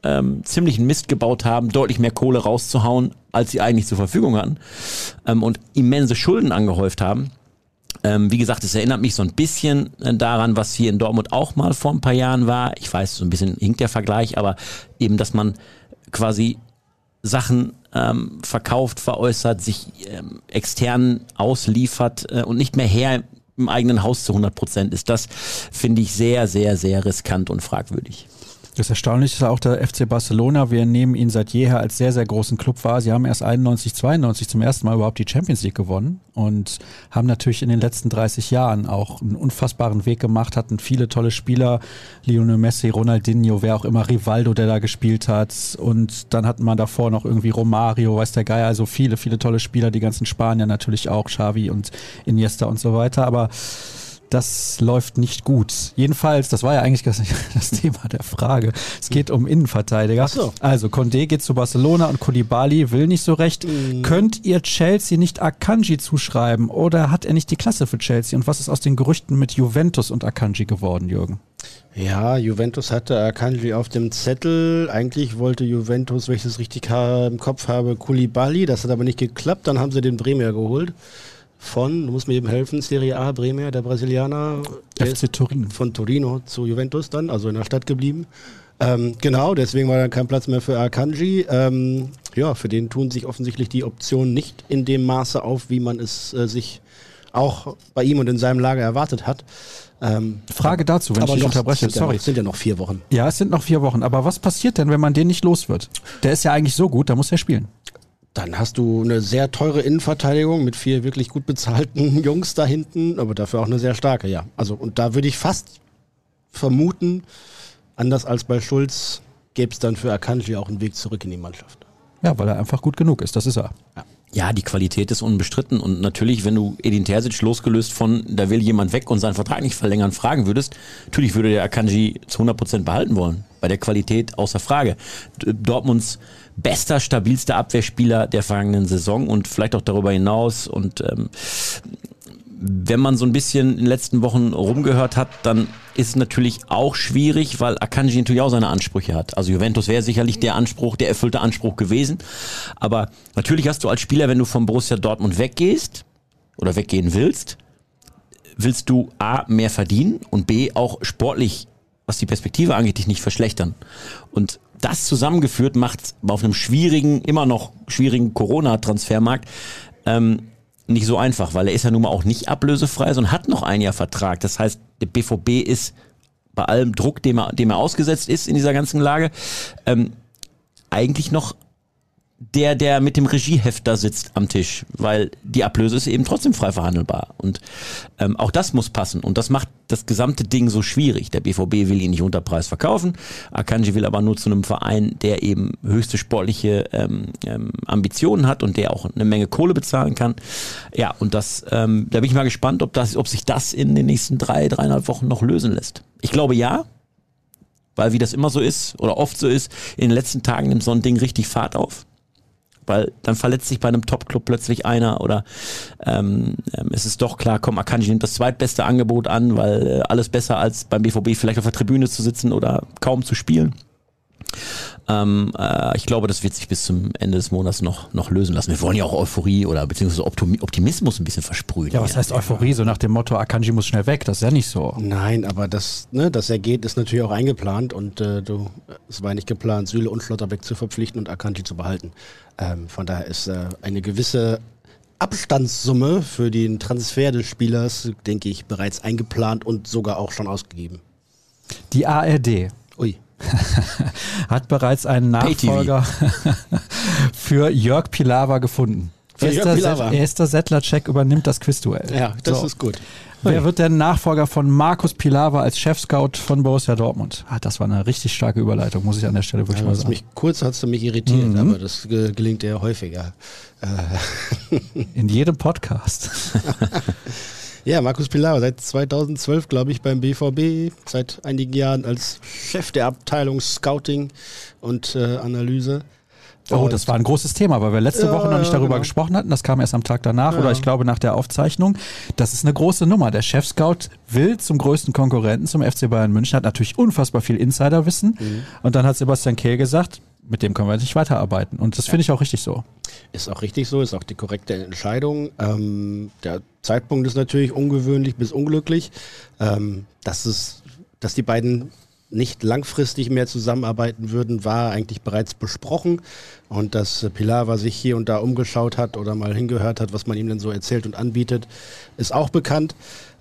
ähm, ziemlichen Mist gebaut haben, deutlich mehr Kohle rauszuhauen, als sie eigentlich zur Verfügung hatten ähm, und immense Schulden angehäuft haben. Ähm, wie gesagt, es erinnert mich so ein bisschen äh, daran, was hier in Dortmund auch mal vor ein paar Jahren war. Ich weiß, so ein bisschen hinkt der Vergleich, aber eben, dass man quasi Sachen ähm, verkauft, veräußert, sich ähm, extern ausliefert äh, und nicht mehr her im eigenen Haus zu 100 Prozent ist. Das finde ich sehr, sehr, sehr riskant und fragwürdig. Das Erstaunliche ist auch der FC Barcelona. Wir nehmen ihn seit jeher als sehr, sehr großen Club wahr. Sie haben erst 91, 92 zum ersten Mal überhaupt die Champions League gewonnen und haben natürlich in den letzten 30 Jahren auch einen unfassbaren Weg gemacht, hatten viele tolle Spieler. Lionel Messi, Ronaldinho, wer auch immer, Rivaldo, der da gespielt hat. Und dann hatten wir davor noch irgendwie Romario, weiß der Geier, also viele, viele tolle Spieler, die ganzen Spanier natürlich auch, Xavi und Iniesta und so weiter. Aber das läuft nicht gut. Jedenfalls, das war ja eigentlich (laughs) das, Thema der Frage. Es geht um Innenverteidiger. Ach so. Also Condé geht zu Barcelona und Koulibaly will nicht so recht. Könnt ihr Chelsea nicht Akanji zuschreiben oder hat er nicht die Klasse für Chelsea? Und was ist aus den Gerüchten mit Juventus und Akanji geworden, Jürgen? Ja, Juventus hatte Akanji auf dem Zettel. Eigentlich wollte Juventus, wenn ich das richtig im Kopf habe, Koulibaly. Das hat aber nicht geklappt. Dann haben sie den Bremer geholt. Von, du musst mir eben helfen, Serie A, Bremer, der Brasilianer. Der ist FC Turin. von Torino zu Juventus dann, also in der Stadt geblieben. Ähm, genau, deswegen war dann kein Platz mehr für Akanji. Ähm, ja, für den tun sich offensichtlich die Optionen nicht in dem Maße auf, wie man es äh, sich auch bei ihm und in seinem Lager erwartet hat. Ähm, Frage dazu, wenn ich dich unterbreche. sind ja Sorry. noch, sind ja noch vier Wochen. Ja, es sind noch vier Wochen. Aber was passiert denn, wenn man den nicht los wird? Der ist ja eigentlich so gut, da muss er spielen. Dann hast du eine sehr teure Innenverteidigung mit vier wirklich gut bezahlten (laughs) Jungs da hinten, aber dafür auch eine sehr starke, ja. Also, und da würde ich fast vermuten, anders als bei Schulz, gäbe es dann für Akanji auch einen Weg zurück in die Mannschaft. Ja, weil er einfach gut genug ist. Das ist er. Ja, die Qualität ist unbestritten und natürlich, wenn du Edin Terzic losgelöst von, da will jemand weg und seinen Vertrag nicht verlängern, fragen würdest, natürlich würde der Akanji zu 100 Prozent behalten wollen. Bei der Qualität außer Frage. Dortmunds bester, stabilster Abwehrspieler der vergangenen Saison und vielleicht auch darüber hinaus und ähm, wenn man so ein bisschen in den letzten Wochen rumgehört hat, dann ist es natürlich auch schwierig, weil Akanji natürlich auch seine Ansprüche hat. Also Juventus wäre sicherlich der Anspruch, der erfüllte Anspruch gewesen. Aber natürlich hast du als Spieler, wenn du von Borussia Dortmund weggehst oder weggehen willst, willst du A, mehr verdienen und B, auch sportlich, was die Perspektive angeht, dich nicht verschlechtern. Und das zusammengeführt macht auf einem schwierigen, immer noch schwierigen Corona-Transfermarkt ähm, nicht so einfach, weil er ist ja nun mal auch nicht ablösefrei, sondern hat noch ein Jahr Vertrag. Das heißt, der BVB ist bei allem Druck, dem er, dem er ausgesetzt ist in dieser ganzen Lage, ähm, eigentlich noch der, der mit dem Regieheft da sitzt am Tisch, weil die Ablöse ist eben trotzdem frei verhandelbar. Und ähm, auch das muss passen. Und das macht das gesamte Ding so schwierig. Der BVB will ihn nicht unter Preis verkaufen. Akanji will aber nur zu einem Verein, der eben höchste sportliche ähm, ähm, Ambitionen hat und der auch eine Menge Kohle bezahlen kann. Ja, und das, ähm, da bin ich mal gespannt, ob, das, ob sich das in den nächsten drei, dreieinhalb Wochen noch lösen lässt. Ich glaube ja, weil wie das immer so ist oder oft so ist, in den letzten Tagen nimmt so ein Ding richtig Fahrt auf weil dann verletzt sich bei einem Top-Club plötzlich einer oder ähm, ähm, es ist doch klar, komm, Akanji nimmt das zweitbeste Angebot an, weil äh, alles besser als beim BVB vielleicht auf der Tribüne zu sitzen oder kaum zu spielen. Ähm, äh, ich glaube, das wird sich bis zum Ende des Monats noch, noch lösen lassen. Wir wollen ja auch Euphorie oder beziehungsweise Optimismus ein bisschen versprühen. Ja, was heißt Euphorie? So nach dem Motto, Akanji muss schnell weg, das ist ja nicht so. Nein, aber das, ne, dass er geht, ist natürlich auch eingeplant und äh, du, es war nicht geplant, Süle und Schlotterbeck zu verpflichten und Akanji zu behalten. Ähm, von daher ist äh, eine gewisse Abstandssumme für den Transfer des Spielers, denke ich, bereits eingeplant und sogar auch schon ausgegeben. Die ARD. Ui. (laughs) hat bereits einen Nachfolger (laughs) für Jörg Pilawa gefunden. Erster, Pilawa. erster Settler-Check übernimmt das Quizduell. Ja, das so. ist gut. Wer wird der Nachfolger von Markus Pilawa als Chefscout von Borussia Dortmund? Ah, das war eine richtig starke Überleitung, muss ich an der Stelle wirklich ja, mal sagen. Mich, kurz hast du mich irritiert, mhm. aber das gelingt ja häufiger. In jedem Podcast. (laughs) Ja, Markus Pilar, seit 2012, glaube ich, beim BVB, seit einigen Jahren als Chef der Abteilung Scouting und äh, Analyse. Oh, das war ein großes Thema, weil wir letzte ja, Woche noch nicht darüber genau. gesprochen hatten. Das kam erst am Tag danach ja. oder ich glaube nach der Aufzeichnung. Das ist eine große Nummer. Der Chef-Scout will zum größten Konkurrenten, zum FC Bayern München, hat natürlich unfassbar viel Insiderwissen. Mhm. Und dann hat Sebastian Kehl gesagt, mit dem können wir nicht weiterarbeiten. Und das ja. finde ich auch richtig so. Ist auch richtig so, ist auch die korrekte Entscheidung. Ähm, der Zeitpunkt ist natürlich ungewöhnlich bis unglücklich. Ähm, dass, es, dass die beiden nicht langfristig mehr zusammenarbeiten würden, war eigentlich bereits besprochen. Und dass Pilar sich hier und da umgeschaut hat oder mal hingehört hat, was man ihm denn so erzählt und anbietet, ist auch bekannt.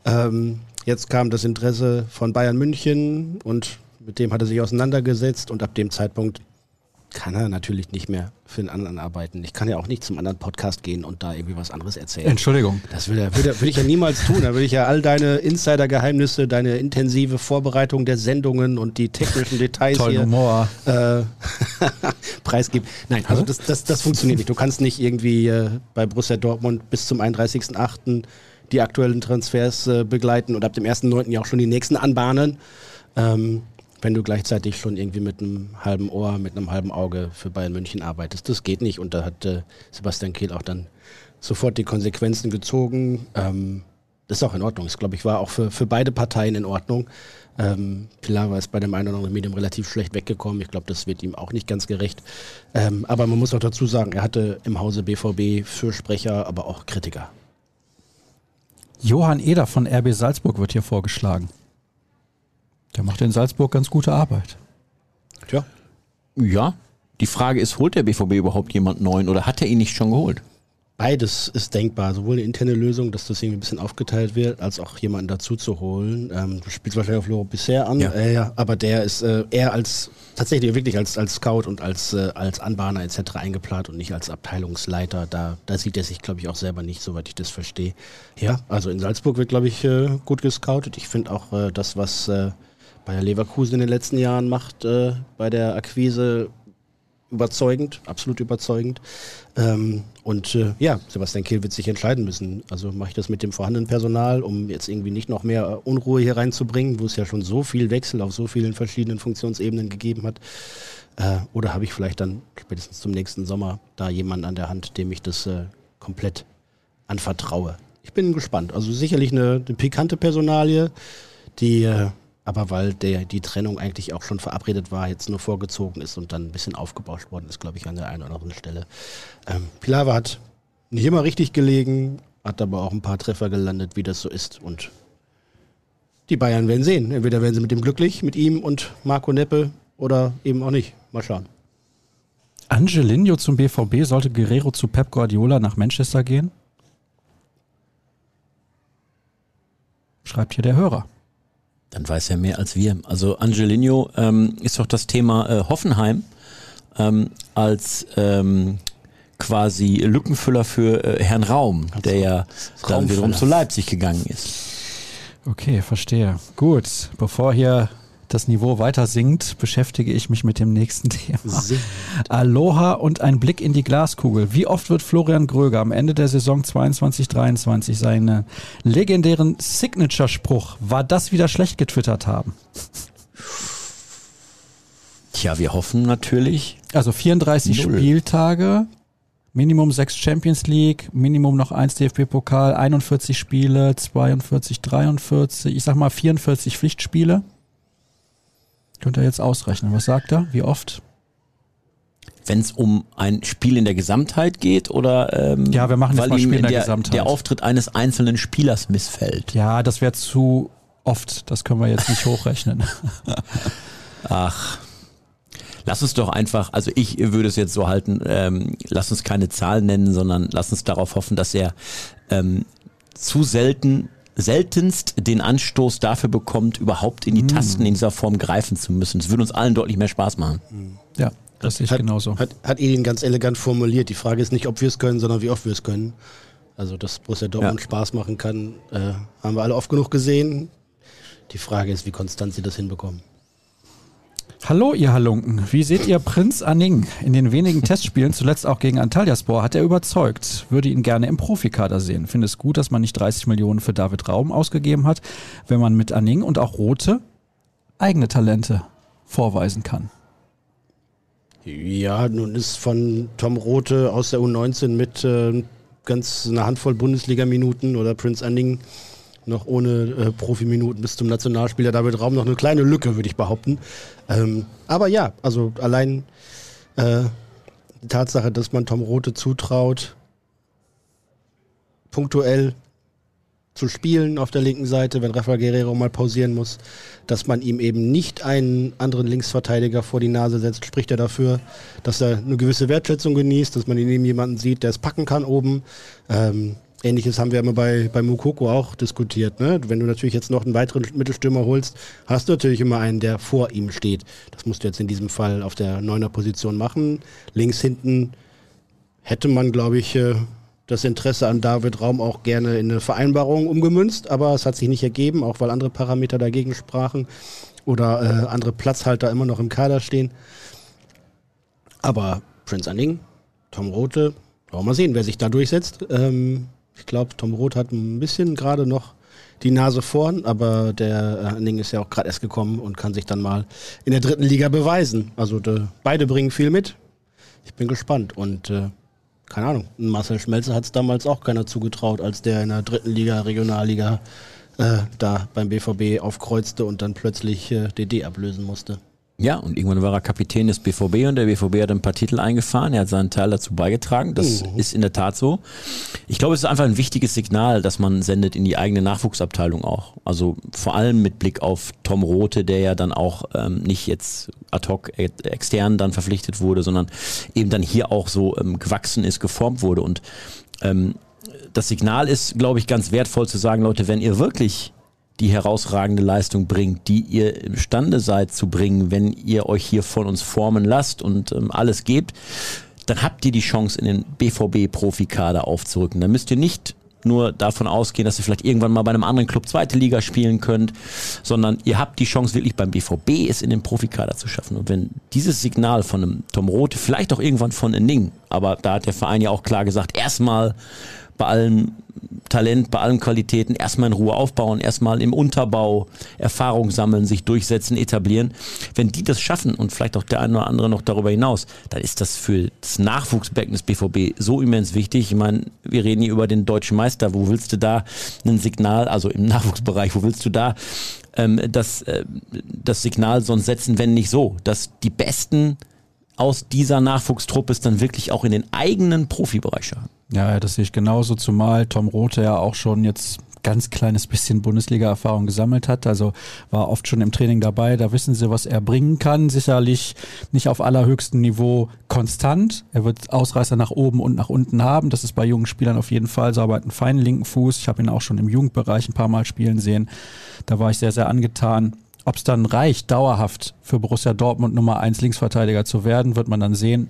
Ähm, jetzt kam das Interesse von Bayern München und mit dem hat er sich auseinandergesetzt und ab dem Zeitpunkt kann er natürlich nicht mehr für den anderen arbeiten. Ich kann ja auch nicht zum anderen Podcast gehen und da irgendwie was anderes erzählen. Entschuldigung. Das würde, würde, würde ich ja niemals tun. Da würde ich ja all deine Insider-Geheimnisse, deine intensive Vorbereitung der Sendungen und die technischen Details Toll hier Humor. Äh, (laughs) preisgeben. Nein, also das, das, das funktioniert nicht. Du kannst nicht irgendwie äh, bei Borussia Dortmund bis zum 31.08. die aktuellen Transfers äh, begleiten und ab dem 1.9. ja auch schon die nächsten anbahnen. Ähm, wenn du gleichzeitig schon irgendwie mit einem halben Ohr, mit einem halben Auge für Bayern München arbeitest. Das geht nicht und da hat äh, Sebastian Kehl auch dann sofort die Konsequenzen gezogen. Ähm, das ist auch in Ordnung. Das, glaube ich, war auch für, für beide Parteien in Ordnung. Ähm, Pilar war es bei dem einen oder anderen Medium relativ schlecht weggekommen. Ich glaube, das wird ihm auch nicht ganz gerecht. Ähm, aber man muss auch dazu sagen, er hatte im Hause BVB Fürsprecher, aber auch Kritiker. Johann Eder von RB Salzburg wird hier vorgeschlagen. Der macht in Salzburg ganz gute Arbeit. Tja. Ja. Die Frage ist, holt der BVB überhaupt jemand neuen oder hat er ihn nicht schon geholt? Beides ist denkbar. Sowohl eine interne Lösung, dass das irgendwie ein bisschen aufgeteilt wird, als auch jemanden dazu zu holen. Ähm, du spielst wahrscheinlich auf Loro bisher an, ja. Äh, ja, aber der ist äh, eher als tatsächlich wirklich als, als Scout und als, äh, als Anbahner etc. eingeplant und nicht als Abteilungsleiter. Da, da sieht er sich, glaube ich, auch selber nicht, soweit ich das verstehe. Ja, also in Salzburg wird, glaube ich, äh, gut gescoutet. Ich finde auch äh, das, was äh, Bayer Leverkusen in den letzten Jahren macht, äh, bei der Akquise überzeugend, absolut überzeugend. Ähm, und äh, ja, Sebastian Kehl wird sich entscheiden müssen. Also mache ich das mit dem vorhandenen Personal, um jetzt irgendwie nicht noch mehr äh, Unruhe hier reinzubringen, wo es ja schon so viel Wechsel auf so vielen verschiedenen Funktionsebenen gegeben hat. Äh, oder habe ich vielleicht dann spätestens zum nächsten Sommer da jemanden an der Hand, dem ich das äh, komplett anvertraue. Ich bin gespannt. Also sicherlich eine, eine pikante Personalie, die äh, aber weil der, die Trennung eigentlich auch schon verabredet war, jetzt nur vorgezogen ist und dann ein bisschen aufgebauscht worden ist, glaube ich, an der einen oder anderen Stelle. Ähm, Pilawa hat nicht immer richtig gelegen, hat aber auch ein paar Treffer gelandet, wie das so ist. Und die Bayern werden sehen. Entweder werden sie mit dem glücklich, mit ihm und Marco Neppe, oder eben auch nicht. Mal schauen. Angelino zum BVB, sollte Guerrero zu Pep Guardiola nach Manchester gehen? Schreibt hier der Hörer. Dann weiß er mehr als wir. Also Angelino ähm, ist doch das Thema äh, Hoffenheim ähm, als ähm, quasi Lückenfüller für äh, Herrn Raum, also, der ja dann wiederum zu Leipzig gegangen ist. Okay, verstehe. Gut, bevor hier das Niveau weiter sinkt, beschäftige ich mich mit dem nächsten (laughs) Thema. Singt. Aloha und ein Blick in die Glaskugel. Wie oft wird Florian Gröger am Ende der Saison 22-23 seinen legendären Signature-Spruch, war das wieder schlecht getwittert haben? Tja, wir hoffen natürlich. Also 34 Null. Spieltage, Minimum 6 Champions League, Minimum noch 1 DFB-Pokal, 41 Spiele, 42, 43, ich sag mal 44 Pflichtspiele. Könnt ihr jetzt ausrechnen. Was sagt er? Wie oft? Wenn es um ein Spiel in der Gesamtheit geht oder ähm, ja, wir machen jetzt mal Spiel in der, der Gesamtheit. Der Auftritt eines einzelnen Spielers missfällt. Ja, das wäre zu oft. Das können wir jetzt nicht hochrechnen. (laughs) Ach. Lass uns doch einfach, also ich würde es jetzt so halten, ähm, lass uns keine Zahlen nennen, sondern lass uns darauf hoffen, dass er ähm, zu selten seltenst den Anstoß dafür bekommt, überhaupt in die mm. Tasten in dieser Form greifen zu müssen. Es würde uns allen deutlich mehr Spaß machen. Ja, das sehe ich hat, genauso. Hat, hat ihn ganz elegant formuliert. Die Frage ist nicht, ob wir es können, sondern wie oft wir es können. Also, dass Borussia Dortmund ja. Spaß machen kann, äh, haben wir alle oft genug gesehen. Die Frage ist, wie konstant sie das hinbekommen. Hallo, ihr Halunken. Wie seht ihr Prinz Anning? In den wenigen Testspielen, zuletzt auch gegen Antalyaspor, hat er überzeugt. Würde ihn gerne im Profikader sehen. Finde es gut, dass man nicht 30 Millionen für David Raum ausgegeben hat, wenn man mit Anning und auch Rote eigene Talente vorweisen kann. Ja, nun ist von Tom Rote aus der U19 mit äh, ganz einer Handvoll Bundesliga-Minuten oder Prince Anning noch ohne äh, Profiminuten bis zum Nationalspieler David Raum noch eine kleine Lücke, würde ich behaupten. Ähm, aber ja, also allein äh, die Tatsache, dass man Tom Rote zutraut, punktuell zu spielen auf der linken Seite, wenn Rafael Guerrero mal pausieren muss, dass man ihm eben nicht einen anderen Linksverteidiger vor die Nase setzt, spricht er dafür, dass er eine gewisse Wertschätzung genießt, dass man in ihm jemanden sieht, der es packen kann oben. Ähm, Ähnliches haben wir immer bei, bei Mukoko auch diskutiert. Ne? Wenn du natürlich jetzt noch einen weiteren Mittelstürmer holst, hast du natürlich immer einen, der vor ihm steht. Das musst du jetzt in diesem Fall auf der neuner Position machen. Links hinten hätte man, glaube ich, äh, das Interesse an David Raum auch gerne in eine Vereinbarung umgemünzt, aber es hat sich nicht ergeben, auch weil andere Parameter dagegen sprachen oder äh, andere Platzhalter immer noch im Kader stehen. Aber Prince Anning, Tom Rote, wollen wir mal sehen, wer sich da durchsetzt. Ähm, ich glaube, Tom Roth hat ein bisschen gerade noch die Nase vorn, aber der Anning ist ja auch gerade erst gekommen und kann sich dann mal in der dritten Liga beweisen. Also de, beide bringen viel mit. Ich bin gespannt und äh, keine Ahnung, Marcel Schmelzer hat es damals auch keiner zugetraut, als der in der dritten Liga, Regionalliga äh, da beim BVB aufkreuzte und dann plötzlich äh, DD ablösen musste. Ja, und irgendwann war er Kapitän des BVB und der BVB hat ein paar Titel eingefahren. Er hat seinen Teil dazu beigetragen. Das mhm. ist in der Tat so. Ich glaube, es ist einfach ein wichtiges Signal, dass man sendet in die eigene Nachwuchsabteilung auch. Also vor allem mit Blick auf Tom Rote, der ja dann auch ähm, nicht jetzt ad hoc extern dann verpflichtet wurde, sondern eben dann hier auch so ähm, gewachsen ist, geformt wurde. Und ähm, das Signal ist, glaube ich, ganz wertvoll zu sagen, Leute, wenn ihr wirklich die herausragende Leistung bringt, die ihr imstande seid zu bringen, wenn ihr euch hier von uns formen lasst und ähm, alles gebt, dann habt ihr die Chance, in den BVB-Profikader aufzurücken. Dann müsst ihr nicht nur davon ausgehen, dass ihr vielleicht irgendwann mal bei einem anderen Club zweite Liga spielen könnt, sondern ihr habt die Chance wirklich beim BVB es in den Profikader zu schaffen. Und wenn dieses Signal von einem Tom Rote, vielleicht auch irgendwann von Ning, aber da hat der Verein ja auch klar gesagt, erstmal bei allem Talent, bei allen Qualitäten erstmal in Ruhe aufbauen, erstmal im Unterbau Erfahrung sammeln, sich durchsetzen, etablieren. Wenn die das schaffen und vielleicht auch der eine oder andere noch darüber hinaus, dann ist das für das Nachwuchsbecken des BVB so immens wichtig. Ich meine, wir reden hier über den deutschen Meister. Wo willst du da ein Signal, also im (laughs) Nachwuchsbereich, wo willst du da ähm, das, äh, das Signal sonst setzen, wenn nicht so, dass die Besten aus dieser Nachwuchstruppe es dann wirklich auch in den eigenen Profibereich schaffen. Ja, das sehe ich genauso, zumal Tom Rote ja auch schon jetzt ganz kleines bisschen Bundesliga-Erfahrung gesammelt hat. Also war oft schon im Training dabei. Da wissen sie, was er bringen kann. Sicherlich nicht auf allerhöchstem Niveau konstant. Er wird Ausreißer nach oben und nach unten haben. Das ist bei jungen Spielern auf jeden Fall so. Aber einen feinen linken Fuß. Ich habe ihn auch schon im Jugendbereich ein paar Mal spielen sehen. Da war ich sehr, sehr angetan. Ob es dann reicht, dauerhaft für Borussia Dortmund Nummer 1 Linksverteidiger zu werden, wird man dann sehen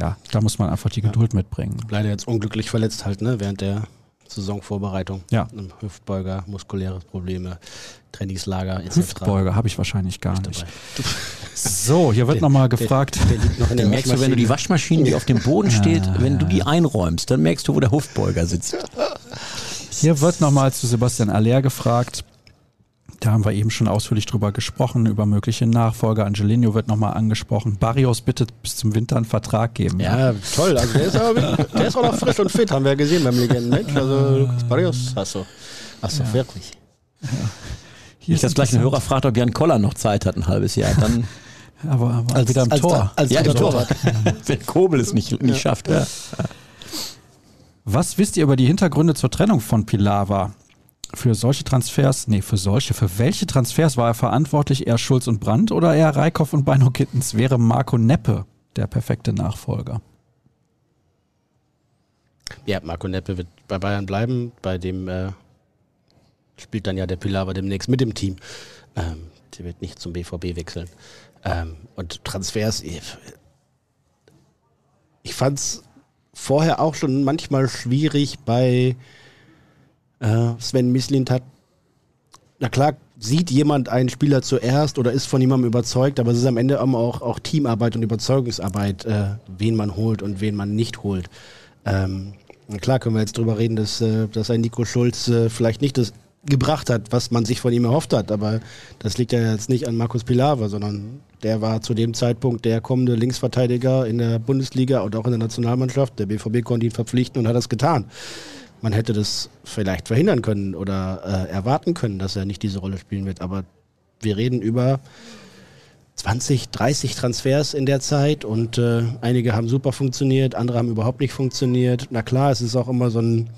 ja, da muss man einfach die Geduld ja. mitbringen. Leider jetzt unglücklich verletzt halt, ne, während der Saisonvorbereitung. Ja. Hüftbeuger, muskuläre Probleme, Trainingslager etc. Hüftbeuger habe ich wahrscheinlich gar nicht. (laughs) So, hier wird nochmal gefragt. Der, der liegt noch in der merkst du, wenn du die Waschmaschine, die auf dem Boden steht, (laughs) wenn du die einräumst, dann merkst du, wo der Hüftbeuger sitzt. Hier wird nochmal zu Sebastian Aller gefragt. Da haben wir eben schon ausführlich drüber gesprochen, über mögliche Nachfolger. Angelino wird nochmal angesprochen. Barrios bittet bis zum Winter einen Vertrag geben. Ja, toll. Also der ist, aber, der ist auch noch frisch und fit, haben wir ja gesehen beim Legendenmatch. Also Barrios hast du. Hast du ja. wirklich. Ja. Hier Nicht, dass gleich ein Hörer fragt, ob Jan Koller noch Zeit hat, ein halbes Jahr. Dann (laughs) aber, aber als, wieder im als, Tor. Als, als ja, im Tor. (laughs) Wenn Kobel es nicht, nicht schafft. Ja. Was wisst ihr über die Hintergründe zur Trennung von Pilawa? Für solche Transfers, nee, für solche, für welche Transfers war er verantwortlich? Eher Schulz und Brandt oder eher Reikhoff und Beino Kittens? Wäre Marco Neppe der perfekte Nachfolger? Ja, Marco Neppe wird bei Bayern bleiben. Bei dem äh, spielt dann ja der Pilar demnächst mit dem Team. Ähm, der wird nicht zum BVB wechseln. Ähm, und Transfers, ich fand es vorher auch schon manchmal schwierig bei äh, Sven Mislint hat, na klar, sieht jemand einen Spieler zuerst oder ist von jemandem überzeugt, aber es ist am Ende auch, auch Teamarbeit und Überzeugungsarbeit, äh, wen man holt und wen man nicht holt. Ähm, na klar können wir jetzt drüber reden, dass, äh, dass ein Nico Schulz äh, vielleicht nicht das gebracht hat, was man sich von ihm erhofft hat, aber das liegt ja jetzt nicht an Markus Pilawa, sondern der war zu dem Zeitpunkt der kommende Linksverteidiger in der Bundesliga und auch in der Nationalmannschaft. Der BVB konnte ihn verpflichten und hat das getan man hätte das vielleicht verhindern können oder äh, erwarten können, dass er nicht diese Rolle spielen wird. Aber wir reden über 20, 30 Transfers in der Zeit und äh, einige haben super funktioniert, andere haben überhaupt nicht funktioniert. Na klar, es ist auch immer so ein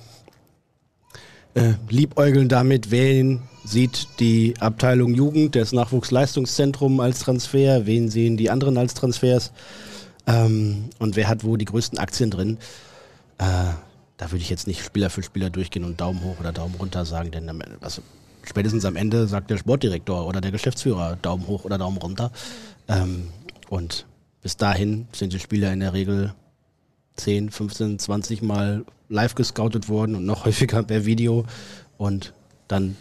äh, Liebäugeln damit, wen sieht die Abteilung Jugend, das Nachwuchsleistungszentrum als Transfer, wen sehen die anderen als Transfers ähm, und wer hat wo die größten Aktien drin. Äh, da würde ich jetzt nicht Spieler für Spieler durchgehen und Daumen hoch oder Daumen runter sagen, denn also spätestens am Ende sagt der Sportdirektor oder der Geschäftsführer Daumen hoch oder Daumen runter. Ähm, und bis dahin sind die Spieler in der Regel 10, 15, 20 Mal live gescoutet worden und noch häufiger per Video. Und dann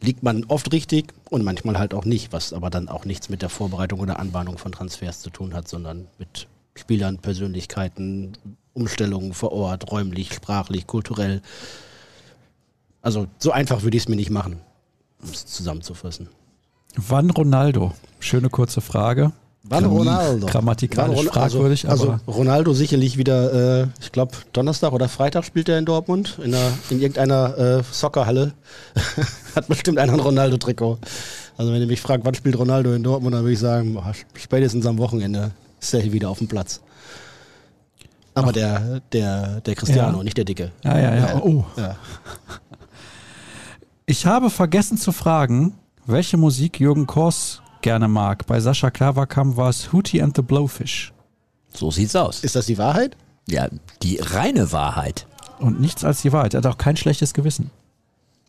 liegt man oft richtig und manchmal halt auch nicht, was aber dann auch nichts mit der Vorbereitung oder Anbahnung von Transfers zu tun hat, sondern mit Spielern, Persönlichkeiten, Umstellungen vor Ort, räumlich, sprachlich, kulturell. Also so einfach würde ich es mir nicht machen, um es zusammenzufassen. Wann Ronaldo? Schöne kurze Frage. Wann Ronaldo? Grammatikalisch Wann, also, fragwürdig, also, aber. Also Ronaldo sicherlich wieder, äh, ich glaube, Donnerstag oder Freitag spielt er in Dortmund, in, einer, in irgendeiner äh, Soccerhalle. (laughs) Hat bestimmt einer ein Ronaldo-Trikot. Also wenn ihr mich fragt, wann spielt Ronaldo in Dortmund, dann würde ich sagen, boah, spätestens am Wochenende ist er hier wieder auf dem Platz. Aber der, der, der Cristiano, ja. nicht der Dicke. Ja, ja, ja. Oh. Ja. (laughs) Ich habe vergessen zu fragen, welche Musik Jürgen Kors gerne mag. Bei Sascha Klaverkamp war es Hootie and the Blowfish. So sieht's aus. Ist das die Wahrheit? Ja, die reine Wahrheit. Und nichts als die Wahrheit. Er hat auch kein schlechtes Gewissen.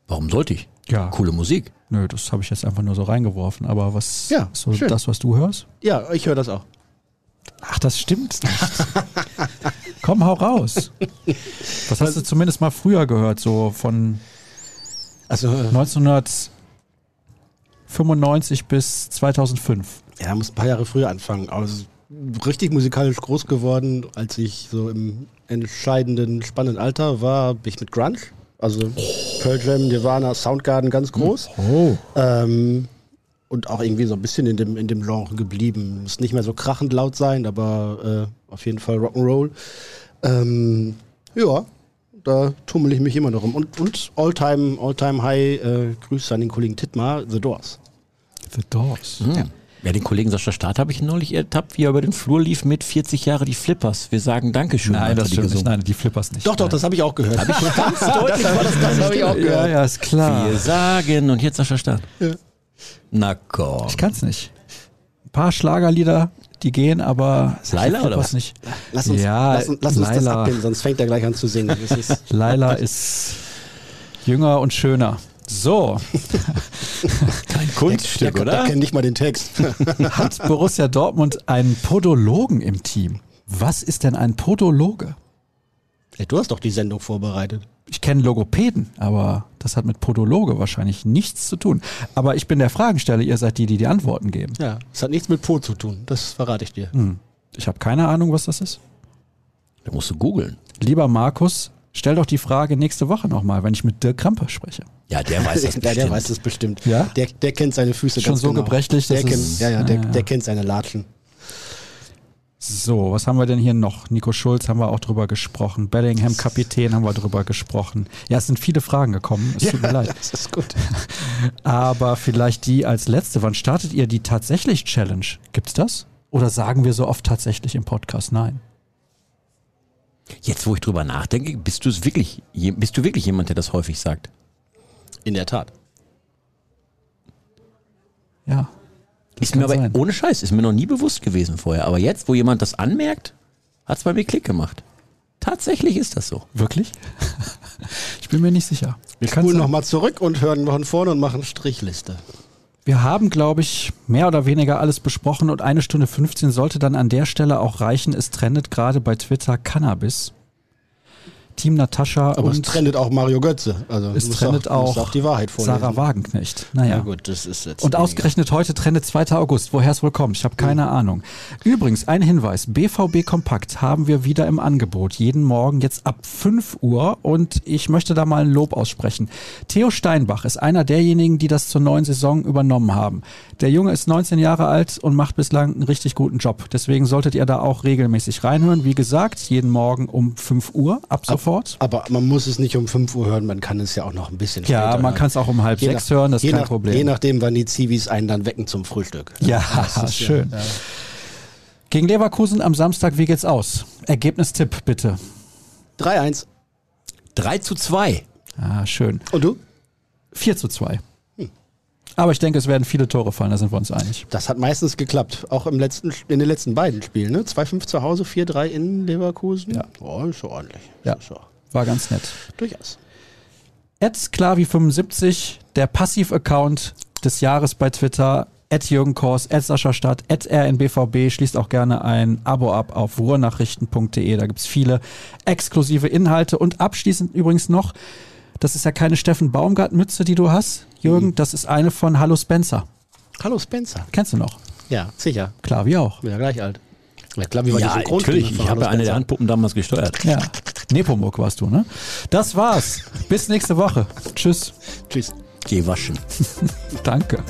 Warum sollte ich? Ja. Coole Musik. Nö, das habe ich jetzt einfach nur so reingeworfen. Aber was ja, ist so das, was du hörst? Ja, ich höre das auch. Ach, das stimmt nicht. (laughs) Komm, hau raus. Was hast du zumindest mal früher gehört, so von Also, äh, 1995 bis 2005? ja, muss ein paar Jahre früher anfangen. Also, richtig musikalisch groß geworden, als ich so im entscheidenden, spannenden Alter war, bin ich mit Grunge. Also Pearl Jam, Nirvana, Soundgarden ganz groß. Oh. Ähm, und auch irgendwie so ein bisschen in dem, in dem Genre geblieben. Muss nicht mehr so krachend laut sein, aber äh, auf jeden Fall Rock'n'Roll. Ähm, ja, da tummel ich mich immer noch rum. Und, und All-Time All -Time High, äh, Grüße an den Kollegen Tittmar, The Doors. The Doors. Ja. Ja, den Kollegen Sascha Staat habe ich neulich ertappt, wie er über den Flur lief mit 40 Jahre die Flippers. Wir sagen Dankeschön. Nein, das die stimmt nicht. Nein, die Flippers nicht. Doch, doch, das habe ich auch gehört. Hab ich (laughs) ganz deutlich war das, das habe ich auch Ja, gehört. ja, ist klar. Wir sagen und jetzt Sascha Staat. Na komm. Ich kann's nicht. Ein paar Schlagerlieder, die gehen, aber Laila oder was? nicht. Lass uns, Ja, lass, lass uns das abbinden, sonst fängt er gleich an zu singen. Ist, (laughs) Laila (laughs) ist jünger und schöner. So, Kein (laughs) Kunststück, der, der oder? kennt nicht mal den Text. hat Borussia Dortmund einen Podologen im Team? Was ist denn ein Podologe? Du hast doch die Sendung vorbereitet. Ich kenne Logopäden, aber das hat mit Podologe wahrscheinlich nichts zu tun. Aber ich bin der Fragensteller, ihr seid die, die die Antworten geben. Ja, es hat nichts mit Po zu tun. Das verrate ich dir. Hm. Ich habe keine Ahnung, was das ist. Da musst du googeln. Lieber Markus, stell doch die Frage nächste Woche nochmal, wenn ich mit Dirk Kramper spreche. Ja, der weiß das (laughs) Ja, der bestimmt. weiß es bestimmt. Ja? Der, der kennt seine Füße Schon ganz so genau. gebrechlich, der dass kennt, es- Ja, ja, der, Ah, ja. der kennt seine Latschen. So, was haben wir denn hier noch? Nico Schulz haben wir auch drüber gesprochen. Bellingham Kapitän haben wir drüber gesprochen. Ja, es sind viele Fragen gekommen. Es tut mir leid. Das ist gut. (laughs) Aber vielleicht die als letzte. Wann startet ihr die tatsächlich Challenge? Gibt's das? Oder sagen wir so oft tatsächlich im Podcast nein? Jetzt, wo ich drüber nachdenke, bist du es wirklich, bist du wirklich jemand, der das häufig sagt? In der Tat. Ja. Das Ist mir aber sein. ohne Scheiß, ist mir noch nie bewusst gewesen vorher. Aber jetzt, wo jemand das anmerkt, hat es bei mir Klick gemacht. Tatsächlich ist das so. Wirklich? (laughs) ich bin mir nicht sicher. Wir spulen nochmal zurück und hören von vorne und machen Strichliste. Wir haben, glaube ich, mehr oder weniger alles besprochen und eine Stunde 15 sollte dann an der Stelle auch reichen. Es trendet gerade bei Twitter Cannabis. Team Natascha Aber es und trendet auch Mario Götze. Also es trendet auch, auch die Wahrheit vorlesen. Sarah Wagenknecht. Naja. Ja gut, das ist jetzt Und ausgerechnet heute trendet 2. August. Woher es wohl kommt, ich habe keine Ahnung. Übrigens, ein Hinweis. BVB Kompakt haben wir wieder im Angebot. Jeden Morgen jetzt ab 5 Uhr. Und ich möchte da mal ein Lob aussprechen. Theo Steinbach ist einer derjenigen, die das zur neuen Saison übernommen haben. Der Junge ist 19 Jahre alt und macht bislang einen richtig guten Job. Deswegen solltet ihr da auch regelmäßig reinhören. Wie gesagt, jeden Morgen um 5 Uhr ab sofort. Aber man muss es nicht um 5 Uhr hören, man kann es ja auch noch ein bisschen Ja, später man hören. kann es auch um halb Je sechs nach- hören, das ist je kein nach, Problem. Je nachdem, wann die Zivis einen dann wecken zum Frühstück. Ja, Das (laughs) ist ja- schön. ja. Gegen Leverkusen am Samstag, wie geht's aus? Ergebnistipp bitte. 3-1. 3 zu 2. Ah, schön. Und du? 4 zu 2. Aber ich denke, es werden viele Tore fallen, da sind wir uns einig. Das hat meistens geklappt. Auch im letzten, in den letzten beiden Spielen. Ne? 2-5 zu Hause, 4-3 in Leverkusen. Ja. Oh, ist schon ordentlich. Ja. Ist schon- War ganz nett. Durchaus. Klavi75, der Passiv-Account des Jahres bei Twitter. At Jürgen Kors, at Sascha Stadt, at rnbvb. Schließt auch gerne ein Abo ab auf ruhrnachrichten.de. Da gibt's viele exklusive Inhalte. Und abschließend übrigens noch, das ist ja keine Steffen Baumgart-Mütze, die du hast, Jürgen. Das ist eine von Hallo Spencer. Hallo Spencer. Kennst du noch? Ja, sicher. Klavi auch. Ja, gleich alt. Ja, klar, wie war die Ja, Synchronstimme natürlich. Ich habe ja eine der? Handpuppen damals gesteuert. (laughs) Ja. Nepomuk warst du, ne? Das war's. Bis nächste Woche. Tschüss. Tschüss. Geh waschen. (laughs) Danke.